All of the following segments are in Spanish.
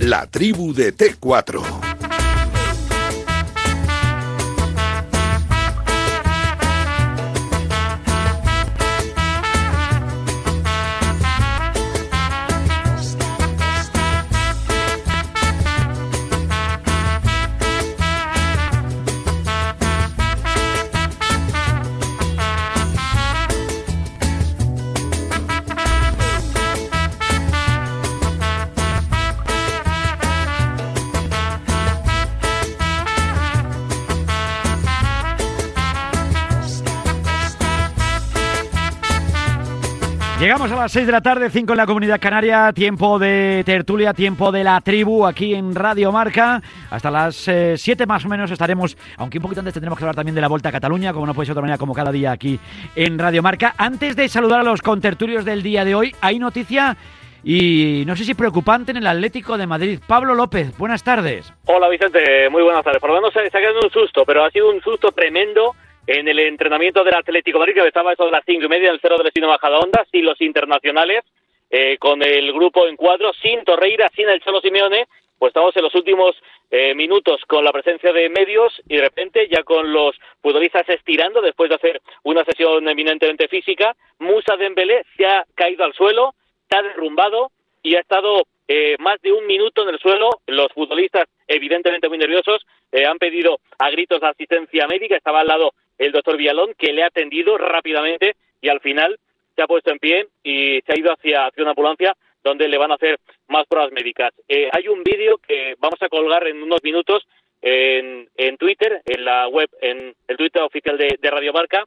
La tribu de T4. Llegamos a las 6 de la tarde, 5 en la comunidad canaria, tiempo de tertulia, tiempo de la tribu aquí en Radio Marca. Hasta las 7 eh, más o menos estaremos, aunque un poquito antes tendremos que hablar también de la Vuelta a Cataluña, como no puede ser de otra manera, como cada día aquí en Radio Marca. Antes de saludar a los contertulios del día de hoy, hay noticia y no sé si preocupante en el Atlético de Madrid. Pablo López, buenas tardes. Hola Vicente, muy buenas tardes. Por lo menos se, se ha quedado un susto, pero ha sido un susto tremendo en el entrenamiento del Atlético de Madrid, que estaba eso de las cinco y media en el cero del destino Majadahonda, sin los internacionales, eh, con el grupo en cuadro, sin Torreira, sin el Cholo Simeone, pues estamos en los últimos eh, minutos con la presencia de medios y de repente ya con los futbolistas estirando después de hacer una sesión eminentemente física, Musa Dembélé se ha caído al suelo, se ha derrumbado y ha estado eh, más de un minuto en el suelo. Los futbolistas, evidentemente muy nerviosos, eh, han pedido a gritos de asistencia médica. Estaba al lado el doctor Villalón, que le ha atendido rápidamente y al final se ha puesto en pie y se ha ido hacia, hacia una ambulancia donde le van a hacer más pruebas médicas. Eh, hay un vídeo que vamos a colgar en unos minutos en, en Twitter, en la web, en el Twitter oficial de, de Radio Marca,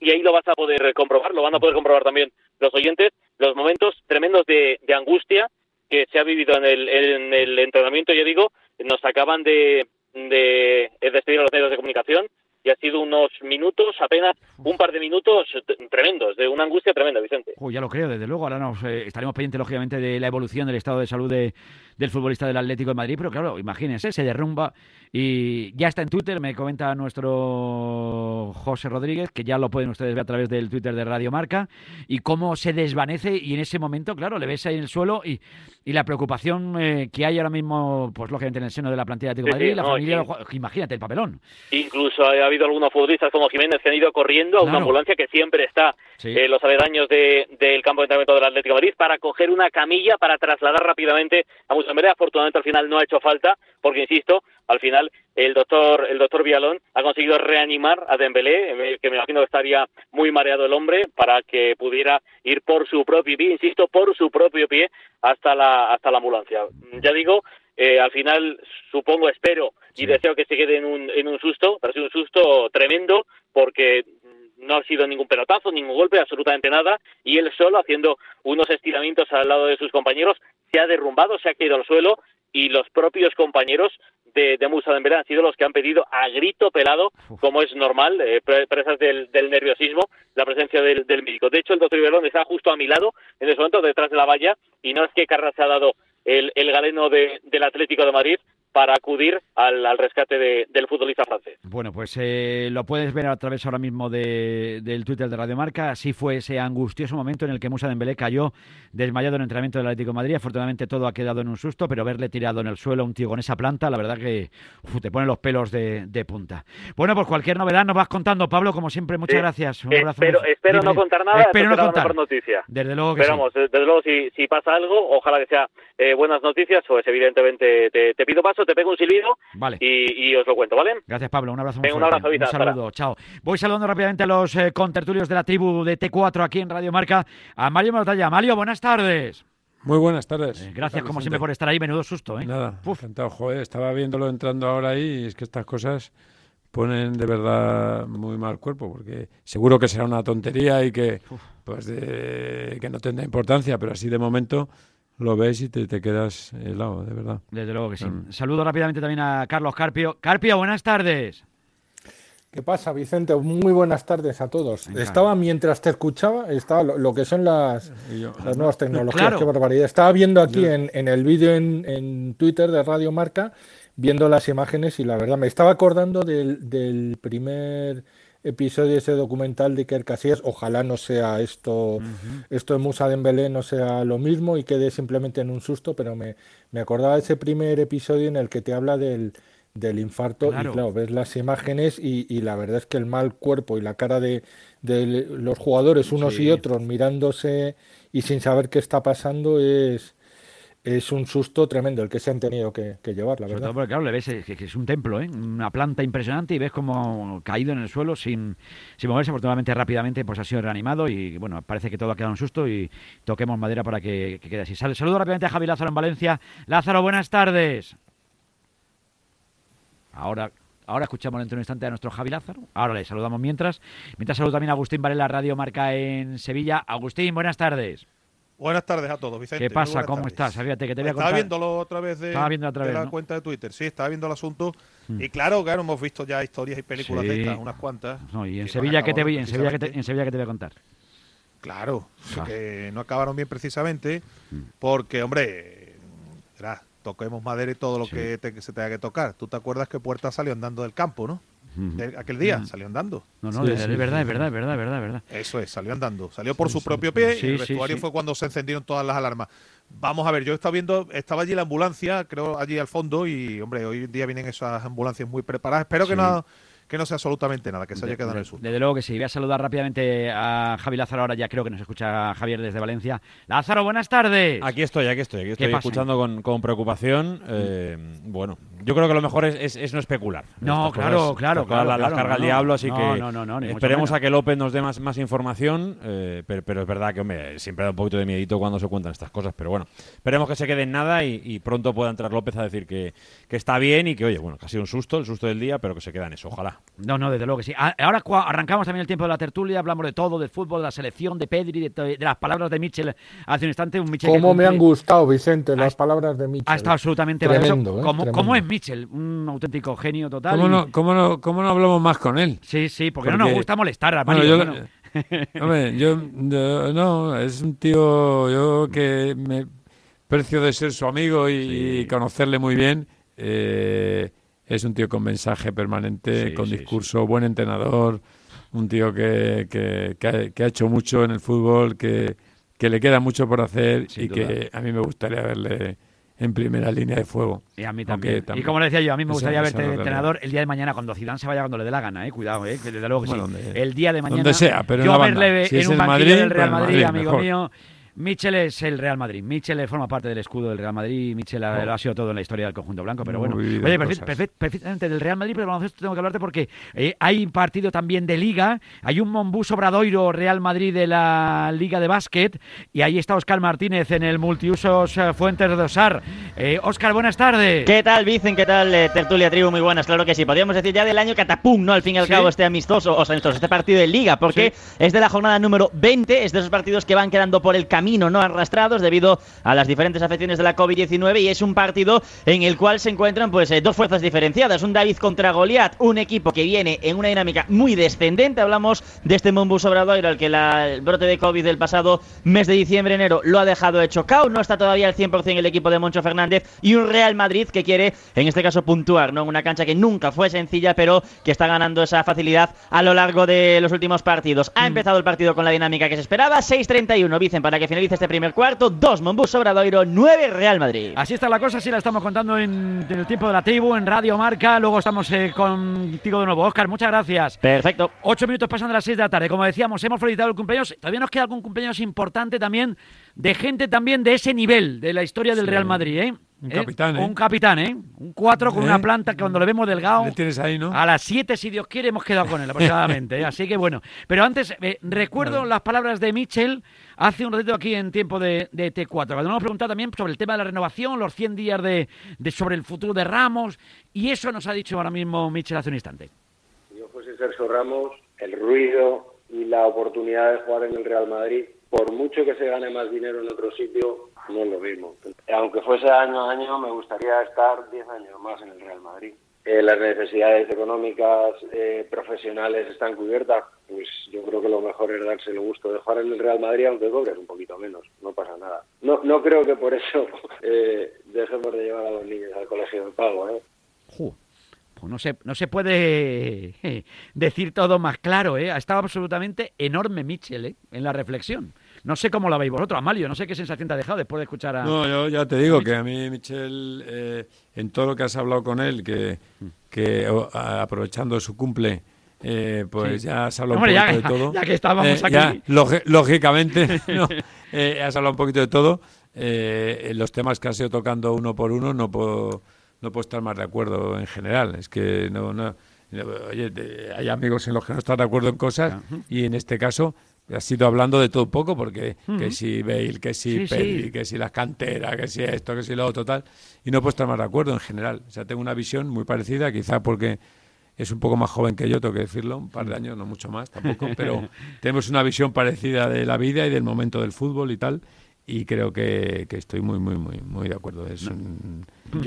y ahí lo vas a poder comprobar, lo van a poder comprobar también los oyentes, los momentos tremendos de, de angustia que se ha vivido en el, en el entrenamiento, ya digo, nos acaban de, de despedir a los medios de comunicación y ha sido unos minutos, apenas un par de minutos tremendos, de una angustia tremenda, Vicente. ya lo creo, desde luego. Ahora nos eh, estaremos pendientes, lógicamente, de la evolución del estado de salud de, del futbolista del Atlético de Madrid, pero claro, imagínense, se derrumba y ya está en Twitter, me comenta nuestro José Rodríguez, que ya lo pueden ustedes ver a través del Twitter de Radio Marca, y cómo se desvanece y en ese momento, claro, le ves ahí en el suelo y, y la preocupación eh, que hay ahora mismo, pues lógicamente en el seno de la plantilla de Atlético de Madrid, la familia, imagínate el papelón. Incluso ha habido algunos futbolistas como Jiménez que han ido corriendo a una ambulancia que siempre está en los aledaños del campo de entrenamiento del Atlético de Madrid para coger una camilla para trasladar rápidamente a Musamere. Afortunadamente al final no ha hecho falta, porque insisto, al final el doctor el doctor Vialón ha conseguido reanimar a Dembélé, que me imagino que estaría muy mareado el hombre para que pudiera ir por su propio pie, insisto, por su propio pie hasta la hasta la ambulancia. Ya digo, eh, al final supongo, espero y deseo que se quede en un, en un susto, pero ha sido un susto tremendo porque no ha sido ningún pelotazo, ningún golpe, absolutamente nada, y él solo haciendo unos estiramientos al lado de sus compañeros se ha derrumbado, se ha caído al suelo y los propios compañeros de, de Musa Dembélé han sido los que han pedido a grito pelado, como es normal, eh, presas del, nerviosismo, la presencia del, médico. De hecho, el doctor Iberón está justo a mi lado, en ese momento, detrás de la valla, y no es que Carras se ha dado el, galeno del Atlético de Madrid, para acudir al, rescate del futbolista francés. Bueno, pues eh, lo puedes ver a través ahora mismo de, del Twitter de Radio Marca. Así fue ese angustioso momento en el que Musa Dembélé cayó desmayado en el entrenamiento del Atlético de Madrid. Afortunadamente todo ha quedado en un susto, pero verle tirado en el suelo a un tío con esa planta, la verdad que te pone los pelos de, punta. Bueno, pues cualquier novedad nos vas contando, Pablo, como siempre, muchas gracias. Un abrazo espero, no contar nada, espero no contar. noticia. Desde luego que sí. desde luego si, si pasa algo, ojalá que sea eh, buenas noticias, pues evidentemente te, te pido paso te pego un silbido y, os lo cuento, ¿vale? Gracias, Pablo. Un abrazo muy Un abrazo, Un saludo. Chao. Voy saludando rápidamente a los eh, contertulios de la tribu de T4 aquí en Radio Marca. A Mario Mortalla. Mario, buenas tardes. Muy buenas tardes. Eh, gracias, como siempre, por estar ahí. Menudo susto, ¿eh? Nada, Uf. encantado. Joder, estaba viéndolo entrando ahora ahí y es que estas cosas ponen de verdad muy mal cuerpo, porque seguro que será una tontería y que, pues que no tendrá importancia, pero así de momento lo ves y te, te quedas helado, de verdad. Desde luego que sí. Mm. Saludo rápidamente también a Carlos Carpio. Carpio, buenas tardes. ¿Qué pasa, Vicente? Muy buenas tardes a todos. Estaba, mientras te escuchaba, estaba lo, que son las, las nuevas tecnologías, qué barbaridad. Estaba viendo aquí en, en, el vídeo en, en, Twitter de Radio Marca, viendo las imágenes y la verdad me estaba acordando del, del primer episodio, ese documental de Iker Casillas. Ojalá no sea esto, esto de Musa Dembélé no sea lo mismo y quede simplemente en un susto, pero me, me acordaba de ese primer episodio en el que te habla del, del infarto y claro, ves las imágenes y, y, la verdad es que el mal cuerpo y la cara de, de los jugadores unos y otros mirándose y sin saber qué está pasando es es un susto tremendo el que se han tenido que, llevar, la verdad. porque, claro, le ves que, es un templo, ¿eh? una planta impresionante y ves como caído en el suelo sin, sin moverse. Afortunadamente, rápidamente pues ha sido reanimado y bueno, parece que todo ha quedado un susto y toquemos madera para que, quede así. Saludo rápidamente a Javi Lázaro en Valencia. Lázaro, buenas tardes. Ahora Ahora escuchamos dentro de un instante a nuestro Javi Lázaro. Ahora le saludamos mientras. Mientras saludo también a Agustín Varela, Radio Marca en Sevilla. Agustín, buenas tardes. Buenas tardes a todos, Vicente. ¿Qué pasa? ¿Cómo estás? Fíjate que te voy a contar. Estaba viéndolo otra vez de, la cuenta de Twitter. Sí, estaba viendo el asunto. Hmm. Y claro, claro, hemos visto ya historias y películas de estas, unas cuantas. y en Sevilla, ¿qué te voy, en, Sevilla, te, en Sevilla, ¿qué te voy a contar? Claro, ah. que no acabaron bien precisamente hmm. porque, hombre, toquemos madera y todo lo que se tenga que tocar. ¿Tú te acuerdas que Puerta salió andando del campo, no? Aquel día, salió andando. No, no, es, verdad, es verdad, es verdad, es verdad, verdad. Eso es, salió andando. Salió por su propio pie y el vestuario fue cuando se encendieron todas las alarmas. Vamos a ver, yo estaba viendo, estaba allí la ambulancia, creo allí al fondo, y hombre, hoy en día vienen esas ambulancias muy preparadas. Espero que no que no sea absolutamente nada, que se haya quedado en el sur. Desde luego que sí. Voy a saludar rápidamente a Javi Lázaro, ahora ya creo que nos escucha Javier desde Valencia. Lázaro, buenas tardes. Aquí estoy, aquí estoy, aquí estoy escuchando con, preocupación. Eh, bueno, yo creo que lo mejor es, no especular. No, claro, claro, claro, la, carga al diablo, así que esperemos a que López nos dé más, más información, eh, pero, es verdad que, hombre, siempre da un poquito de miedito cuando se cuentan estas cosas, pero bueno, esperemos que se quede en nada y, pronto pueda entrar López a decir que, que está bien y que, oye, bueno, que ha sido un susto, el susto del día, pero que se queda en eso, ojalá. No, no, desde luego que sí. Ah, ahora arrancamos también el tiempo de la tertulia, hablamos de todo, del fútbol, de la selección, de Pedri, de, las palabras de Michel hace un instante. Un Michel ¿Cómo me han gustado, Vicente, las palabras de Michel? Ha estado absolutamente tremendo, ¿eh? ¿Cómo, es Michel? Un auténtico genio total. ¿Cómo, no, cómo, no, ¿Cómo no hablamos más con él? Sí, sí, porque, no nos gusta molestar a Mario. yo, hombre, yo, no, es un tío yo que me precio de ser su amigo y, conocerle muy bien. Eh, es un tío con mensaje permanente, con discurso, buen entrenador, un tío que, que, ha, hecho mucho en el fútbol, que, le queda mucho por hacer y que a mí me gustaría verle en primera línea de fuego. Y a mí también. y como le decía yo, a mí me gustaría verte de entrenador el día de mañana cuando Zidane se vaya cuando le dé la gana, eh, cuidado, eh, que desde luego que sí. el día de mañana. Donde sea, pero yo en verle en un banquillo del Real pues Madrid, amigo mío Michel es el Real Madrid. Michel forma parte del escudo del Real Madrid. Michel ha, oh. ha sido todo en la historia del conjunto blanco. Pero bueno, oye, perfectamente del Real Madrid, pero baloncesto tengo que hablarte porque eh, hay partido también de Liga. Hay un Monbus Obradoiro Real Madrid de la Liga de Básquet. Y ahí está Oscar Martínez en el multiusos eh, Fuentes de Osar. Eh, Oscar, buenas tardes. ¿Qué tal, Vicen? ¿Qué tal, Tertulia Tribu? Muy buenas, claro que sí. Podríamos decir ya del año catapum, ¿no? Al fin y al cabo, este amistoso, o sea, este partido de Liga, porque es de la jornada número 20. Es de esos partidos que van quedando por el camino, ¿no? Arrastrados debido a las diferentes afecciones de la COVID-19 y es un partido en el cual se encuentran pues eh, dos fuerzas diferenciadas, un David contra Goliat, un equipo que viene en una dinámica muy descendente, hablamos de este Mombus Obradoiro al que el brote de COVID del pasado mes de diciembre enero lo ha dejado hecho cao, no está todavía al 100% el equipo de Moncho Fernández y un Real Madrid que quiere en este caso puntuar, ¿no? Una cancha que nunca fue sencilla, pero que está ganando esa facilidad a lo largo de los últimos partidos. Ha mm. empezado el partido con la dinámica que se esperaba, 6-31, dicen, para que finalice este primer cuarto cuarto, 2 Monbus Obradoiro, 9 Real Madrid. Así está la cosa, así la estamos contando en, el tiempo de la tribu, en Radio Marca. Luego estamos eh, contigo de nuevo. Oscar, muchas gracias. Perfecto. Ocho minutos pasan de las 6 de la tarde. Como decíamos, hemos felicitado el cumpleaños. Todavía nos queda algún cumpleaños importante también, de gente también de ese nivel, de la historia del Real Madrid, ¿eh? Un ¿Eh? capitán, ¿eh? Un capitán, ¿eh? Un 4 con una planta que cuando le vemos delgado. Le tienes ahí, ¿no? A las 7, si Dios quiere, hemos quedado con él aproximadamente. ¿eh? Así que bueno. Pero antes, recuerdo las palabras de Mitchell hace un ratito aquí en tiempo de, T4. Cuando nos preguntado también sobre el tema de la renovación, los 100 días de, sobre el futuro de Ramos. Y eso nos ha dicho ahora mismo Mitchell hace un instante. Si yo fuese Sergio Ramos, el ruido y la oportunidad de jugar en el Real Madrid, por mucho que se gane más dinero en otro sitio, no es lo mismo. Aunque fuese año a año, me gustaría estar 10 años más en el Real Madrid. Eh, las necesidades económicas eh, profesionales están cubiertas, pues yo creo que lo mejor es darse el gusto de jugar en el Real Madrid, aunque cobres un poquito menos, no pasa nada. No, no creo que por eso eh, dejemos de llevar a los niños al colegio de pago. ¿eh? Pues no se, no se puede decir todo más claro, ¿eh? Ha estado absolutamente enorme Mitchell, ¿eh? En la reflexión. No sé cómo la veis vosotros, Amalio, no sé qué sensación te ha dejado después de escuchar a... No, yo ya te digo que a mí, Michel, eh, en todo lo que has hablado con él, que, que aprovechando su cumple, eh, pues ya has hablado un poquito de todo. Ya que estábamos eh, aquí. lógicamente, has hablado un poquito de todo. los temas que has ido tocando uno por uno no puedo no puedo estar más de acuerdo en general. Es que no, no oye, hay amigos en los que no estás de acuerdo en cosas y en este caso has ido hablando de todo un poco porque que si Bale, que si sí, que si las canteras, que si esto, que si lo otro, tal. Y no puedo estar más de acuerdo en general. O sea, tengo una visión muy parecida, quizá porque es un poco más joven que yo, tengo que decirlo, un par de años, no mucho más tampoco, pero tenemos una visión parecida de la vida y del momento del fútbol y tal y creo que, que, estoy muy, muy, muy, muy de acuerdo. Es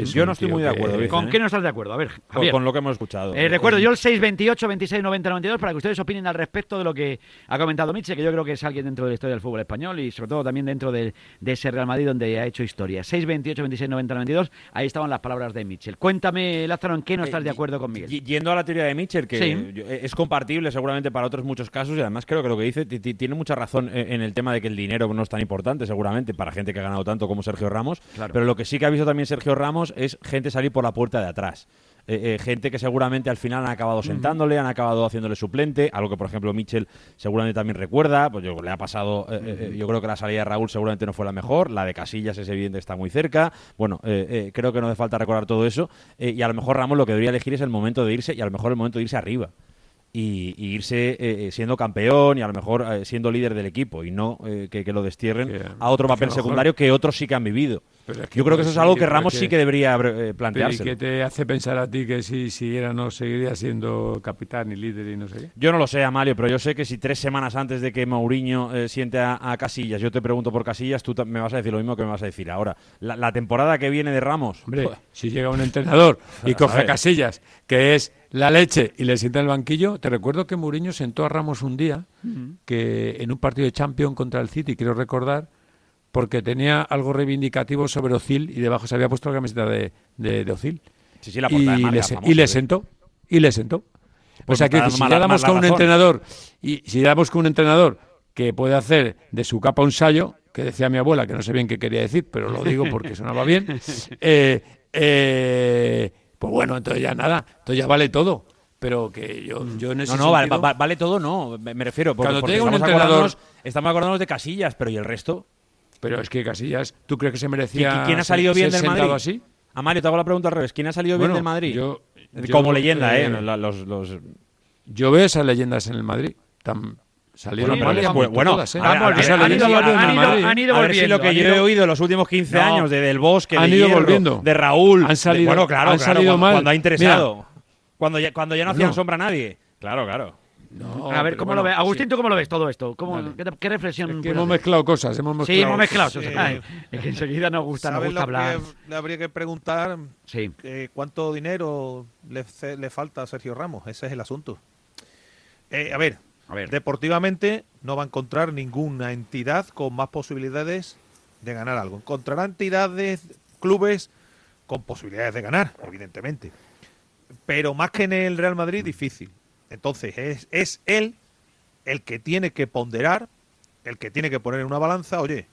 yo no estoy muy de acuerdo. ¿Con ¿eh? qué no estás de acuerdo? A ver, Con, lo que hemos escuchado. Eh, recuerdo yo el 628 26 90 92 para que ustedes opinen al respecto de lo que ha comentado Miche, que yo creo que es alguien dentro de la historia del fútbol español y sobre todo también dentro de, ese Real Madrid donde ha hecho historia. 628 26 90 92, ahí estaban las palabras de Mitchell. Cuéntame, Lázaro, ¿en qué no estás de acuerdo con Miguel? Yendo a la teoría de Mitchell, que es compartible seguramente para otros muchos casos y además creo que lo que dice tiene mucha razón en el tema de que el dinero no es tan importante seguramente para gente que ha ganado tanto como Sergio Ramos, pero lo que sí que ha visto también Sergio Ramos es gente salir por la puerta de atrás. Eh, eh, gente que seguramente al final han acabado sentándole, han acabado haciéndole suplente, algo que por ejemplo Mitchell seguramente también recuerda, pues yo le ha pasado, eh, yo creo que la salida de Raúl seguramente no fue la mejor, la de Casillas es evidente está muy cerca, bueno, creo que no hace falta recordar todo eso, y a lo mejor Ramos lo que debería elegir es el momento de irse y a lo mejor el momento de irse arriba y, irse eh, eh, siendo campeón y a lo mejor eh, siendo líder del equipo y no que, lo destierren a otro papel secundario que otros sí que han vivido. Yo creo que eso es algo que Ramos sí que debería plantearse. ¿Y qué te hace pensar a ti que si siguiera no seguiría siendo capitán y líder y no sé qué? Yo no lo sé, Amalio, pero yo sé que si tres semanas antes de que Mourinho siente a, Casillas, yo te pregunto por Casillas, tú me vas a decir lo mismo que me vas a decir ahora. La, temporada que viene de Ramos... Hombre, si llega un entrenador y coge a Casillas, que es la leche y le sienta en el banquillo. Te recuerdo que Mourinho sentó a Ramos un día, que en un partido de Champions contra el City, quiero recordar, porque tenía algo reivindicativo sobre Ozil y debajo se había puesto la camiseta de, de, Ozil. y, le, sentó, y le sentó. o sea que, si ya damos con un entrenador, y si damos con un entrenador que puede hacer de su capa un sallo, que decía mi abuela, que no sé bien qué quería decir, pero lo digo porque sonaba bien, eh, eh, pues bueno, entonces ya nada, entonces ya vale todo. Pero que yo, yo en ese No, no, vale, todo no, me, refiero. Porque, Cuando un entrenador... Estamos acordándonos de Casillas, pero ¿y el resto? Pero es que Casillas, ¿tú crees que se merecía ¿Quién ha salido bien del Madrid? así? A Mario, te hago la pregunta al revés. ¿Quién ha salido bien del Madrid? Yo, Como leyenda, ¿eh? ¿eh? Los, los... Yo veo esas leyendas en el Madrid. Tan, Salieron bueno, bueno, han ido volviendo. A ver si lo que yo he oído los últimos 15 años de Del Bosque, han de, ido volviendo. de Raúl, han salido, bueno, claro, han salido cuando, mal. cuando ha interesado, cuando ya, cuando ya no hacían sombra a nadie. Claro, claro. No, a ver, ¿cómo lo ves? Agustín, ¿tú cómo lo ves todo esto? ¿Cómo, qué, reflexión? hemos mezclado cosas, hemos mezclado. Sí, hemos mezclado. Sí. es que enseguida nos gusta, nos gusta hablar. Que le habría que preguntar sí. eh, cuánto dinero le, le, falta a Sergio Ramos. Ese es el asunto. Eh, a ver, Deportivamente no va a encontrar ninguna entidad con más posibilidades de ganar algo. Encontrará entidades, clubes con posibilidades de ganar, evidentemente. Pero más que en el Real Madrid, difícil. Entonces, es, es él el que tiene que ponderar, el que tiene que poner en una balanza, oye,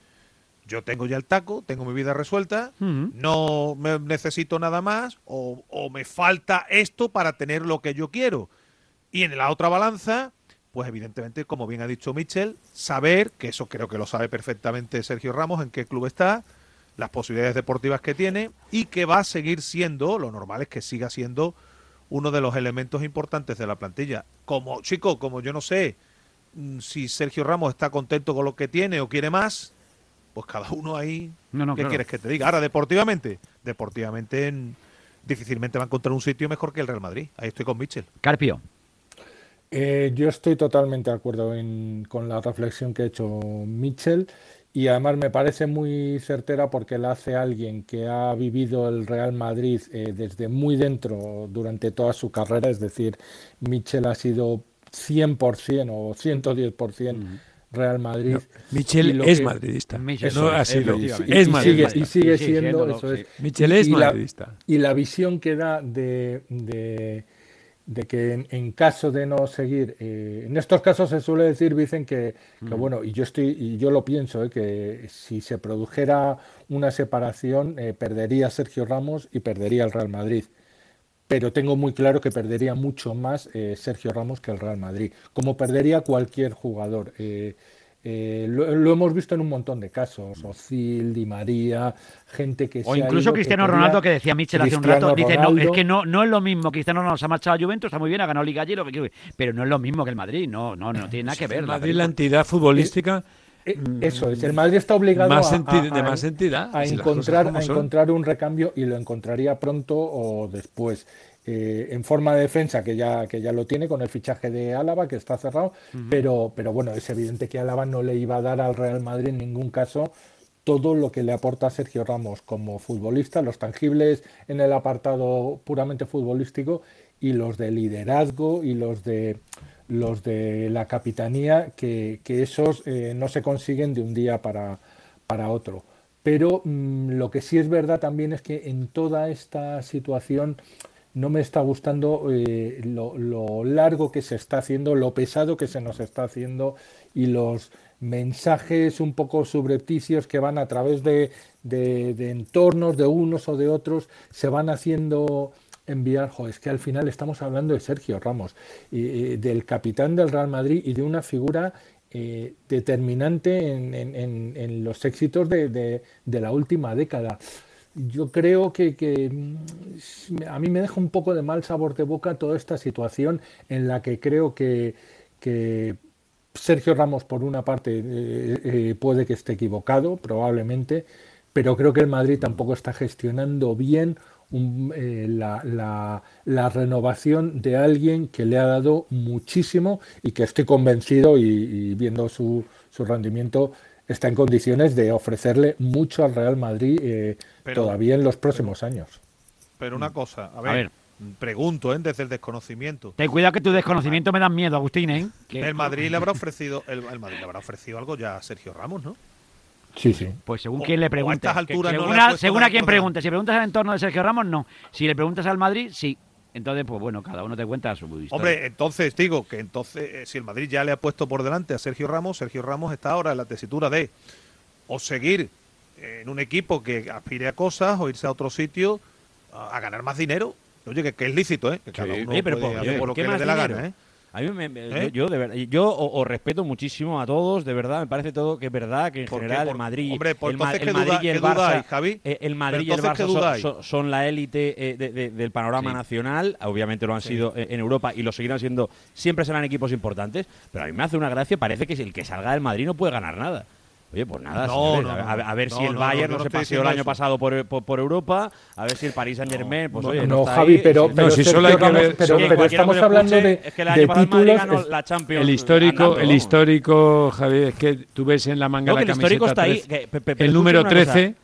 yo tengo ya el taco, tengo mi vida resuelta, no me necesito nada más, o, o me falta esto para tener lo que yo quiero. Y en la otra balanza, pues evidentemente, como bien ha dicho Michel, saber, que eso creo que lo sabe perfectamente Sergio Ramos, en qué club está, las posibilidades deportivas que tiene y que va a seguir siendo, lo normal es que siga siendo uno de los elementos importantes de la plantilla. Como, chico, como yo no sé mm, si Sergio Ramos está contento con lo que tiene o quiere más, pues cada uno ahí, ¿qué quieres que te diga? Ahora, deportivamente, deportivamente difícilmente va a encontrar un sitio mejor que el Real Madrid. Ahí estoy con Michel. Carpio. Eh, yo estoy totalmente de acuerdo con la reflexión que ha hecho Mitchell y además me parece muy certera porque la hace alguien que ha vivido el Real Madrid eh, desde muy dentro durante toda su carrera, es decir, Mitchell ha sido 100% o 110% Real Madrid. Michel es madridista. no ha sido. Es, madridista. Y sigue, siendo, eso es. Michel es madridista. y la visión que da de, de, que en, caso de no seguir, eh, en estos casos se suele decir, dicen que, que mm. bueno, y yo estoy, y yo lo pienso, eh, que si se produjera una separación, eh, perdería Sergio Ramos y perdería el Real Madrid pero tengo muy claro que perdería mucho más eh, Sergio Ramos que el Real Madrid, como perdería cualquier jugador. Eh, eh, lo, hemos visto en un montón de casos, Ozil, Di María, gente que... O incluso Cristiano Ronaldo, que decía Michel hace un rato, dice, no, es que no, no es lo mismo, Cristiano Ronaldo se ha marchado a Juventus, está muy bien, ha ganado Liga allí, lo que pero no es lo mismo que el Madrid, no, no, no tiene nada que ver. El Madrid, la entidad futbolística... Eso es, el Madrid está obligado a, de más entidad, a encontrar, a encontrar un recambio y lo encontraría pronto o después. Eh, en forma de defensa, que ya, que ya lo tiene con el fichaje de Álava, que está cerrado, pero, pero bueno, es evidente que Álava no le iba a dar al Real Madrid en ningún caso todo lo que le aporta Sergio Ramos como futbolista, los tangibles en el apartado puramente futbolístico y los de liderazgo y los de los de la capitanía, que, esos eh, no se consiguen de un día para, para otro. Pero mm, lo que sí es verdad también es que en toda esta situación no me está gustando eh, lo, largo que se está haciendo, lo pesado que se nos está haciendo y los mensajes un poco subrepticios que van a través de, entornos de unos o de otros, se van haciendo enviar, es que al final estamos hablando de Sergio Ramos, del capitán del Real Madrid y de una figura eh, determinante en, los éxitos de, la última década yo creo que, mm, a mí me deja un poco de mal sabor de boca toda esta situación en la que creo que, Sergio Ramos, por una parte, eh, eh, puede que esté equivocado, probablemente, pero creo que el Madrid tampoco está gestionando bien eh, la, renovación de alguien que le ha dado muchísimo y que estoy convencido y, viendo su, su rendimiento está en condiciones de ofrecerle mucho al Real Madrid eh, todavía en los próximos años. Pero una cosa, a ver, pregunto, ¿eh? desde el desconocimiento. Ten cuidado que tu desconocimiento me da miedo, Agustín, ¿eh? El Madrid le habrá ofrecido, el, Madrid le habrá ofrecido algo ya a Sergio Ramos, ¿no? Sí, sí. Pues según quien le pregunte. según, a, quien pregunte. Si preguntas al entorno de Sergio Ramos, no. Si le preguntas al Madrid, sí. Entonces, pues bueno, cada uno te cuenta su historia. Hombre, entonces digo que entonces eh, si el Madrid ya le ha puesto por delante a Sergio Ramos, Sergio Ramos está ahora en la tesitura de o seguir en un equipo que aspire a cosas o irse a otro sitio a, ganar más dinero. Oye, que, es lícito, ¿eh? Que cada uno pero puede por, lo que le dé la gana, ¿eh? A mí me, ¿Eh? yo, de verdad, yo os, respeto muchísimo a todos, de verdad, me parece todo que es verdad que en general el Madrid, hombre, el, Madrid y el Barça, Javi? Eh, el Madrid y el Barça son, la élite eh, del panorama nacional, obviamente lo han sido en Europa y lo seguirán siendo, siempre serán equipos importantes, pero a mí me hace una gracia, parece que el que salga del Madrid no puede ganar nada. Oye, pues nada, a, ver si el Bayern no, se paseó el año pasado por, por, Europa, a ver si el Paris Saint Germain, pues oye, no, Javi, pero, pero, si solo hay que ver, pero, estamos hablando de, es que el año de títulos, la Champions. El histórico, el histórico, Javi, es que tú ves en la manga de la camiseta está ahí, el número 13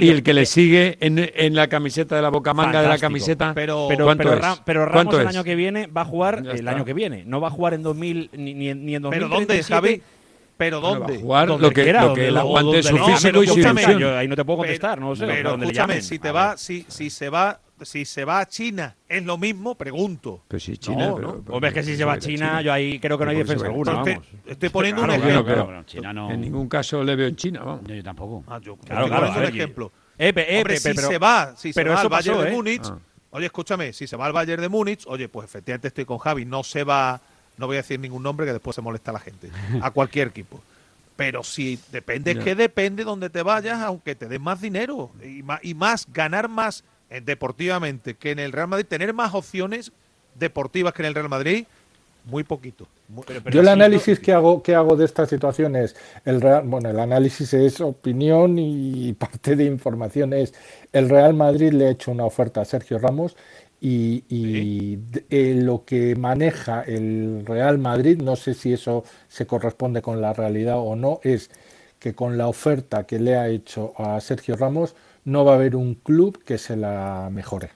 y el que le sigue en, en, la camiseta de la boca manga de la camiseta. Pero, pero, pero, Ramos el año que viene va a jugar el año que viene. No va a jugar en 2000 ni, ni, ni en 2037. ¿Pero dónde, Javi? ¿Pero dónde? jugar lo que, lo que él aguante su físico y su yo ahí no te puedo contestar, no sé. Pero escúchame, si te va, si, si se va si se va a China, ¿es lo mismo? Pregunto. Pues sí, China. No, pero, Hombre, es que si se va a China, yo ahí creo que no hay defensa alguna. Vamos. Estoy poniendo un ejemplo. China no... En ningún caso le veo en China. Vamos. Yo, tampoco. Ah, yo claro, estoy poniendo un ejemplo. Hombre, si se va, si se va al Bayern de ¿eh? Múnich, ah. oye, escúchame, si se va al Bayern de Múnich, oye, pues efectivamente estoy con Javi, no se va, no voy a decir ningún nombre que después se molesta a la gente, a cualquier equipo. Pero si depende, que depende donde te vayas, aunque te den más dinero y más, y más ganar más eh, deportivamente que en el Real Madrid, tener más opciones deportivas que en el Real Madrid, muy poquito. Yo el análisis que hago que hago de esta situación es el Real, bueno, el análisis es opinión y parte de información es el Real Madrid le ha hecho una oferta a Sergio Ramos y, eh, lo que maneja el Real Madrid, no sé si eso se corresponde con la realidad o no, es que con la oferta que le ha hecho a Sergio Ramos no va a haber un club que se la mejore.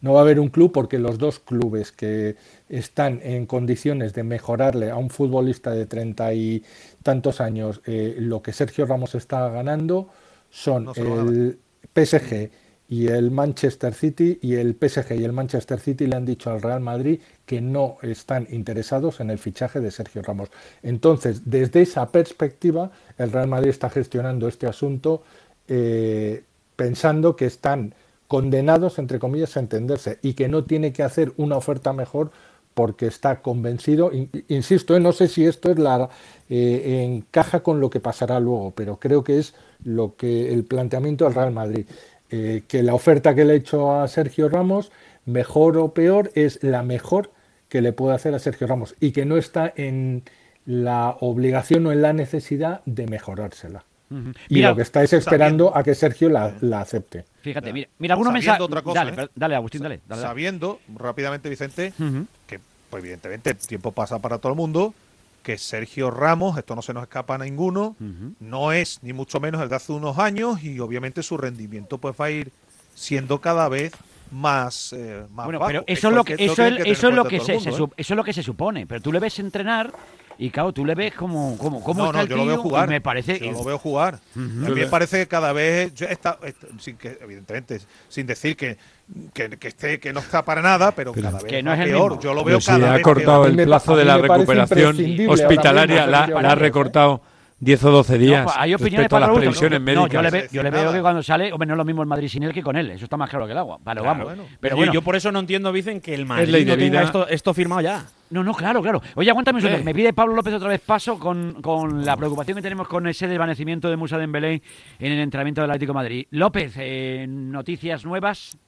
No va a haber un club porque los dos clubes que están en condiciones de mejorarle a un futbolista de treinta y tantos años eh, lo que Sergio Ramos está ganando son el PSG y el Manchester City y el PSG y el Manchester City le han dicho al Real Madrid que no están interesados en el fichaje de Sergio Ramos. Entonces, desde esa perspectiva, el Real Madrid está gestionando este asunto eh, pensando que están condenados, entre comillas, a entenderse y que no tiene que hacer una oferta mejor porque está convencido, insisto, eh, no sé si esto es la eh, encaja con lo que pasará luego, pero creo que es lo que el planteamiento del Real Madrid. Eh, que la oferta que le he hecho a Sergio Ramos, mejor o peor, es la mejor que le puede hacer a Sergio Ramos y que no está en la obligación o en la necesidad de mejorársela. Y lo que está es esperando a que Sergio la, acepte. Fíjate, mira, mira algunos mensajes. Dale, ¿eh? dale, Agustín, dale, Sabiendo, rápidamente, Vicente, que pues, evidentemente el tiempo pasa para todo el mundo, que Sergio Ramos, esto no se nos escapa a ninguno, no es ni mucho menos el de hace unos años y obviamente su rendimiento pues va a ir siendo cada vez más, eh, bueno, pero eso es lo que eso, es, eso es lo que se, eso es lo que se supone, pero tú le ves entrenar y claro, tú le ves como, como, como no, no, yo lo veo jugar. Me parece. Yo lo veo jugar. A mí me parece que cada vez. está, sin que, evidentemente, sin decir que, que, que, esté, que no está para nada, pero, cada vez no es peor. Yo lo veo cada si ha cortado el plazo de la recuperación hospitalaria, la, la ha recortado. 10 o 12 días. No, pues, hay opiniones para las previsiones médicas. yo le, veo que cuando sale, hombre, no es lo mismo el Madrid sin él que con él. Eso está más claro que el agua. Vale, vamos. Pero bueno. yo por eso no entiendo, dicen que el Madrid no tenga esto, esto firmado ya. No, no, claro, claro. Oye, aguántame un segundo. Me pide Pablo López otra vez paso con, con, la preocupación que tenemos con ese desvanecimiento de Musa Dembélé en el entrenamiento del Atlético de Madrid. López, eh, noticias nuevas.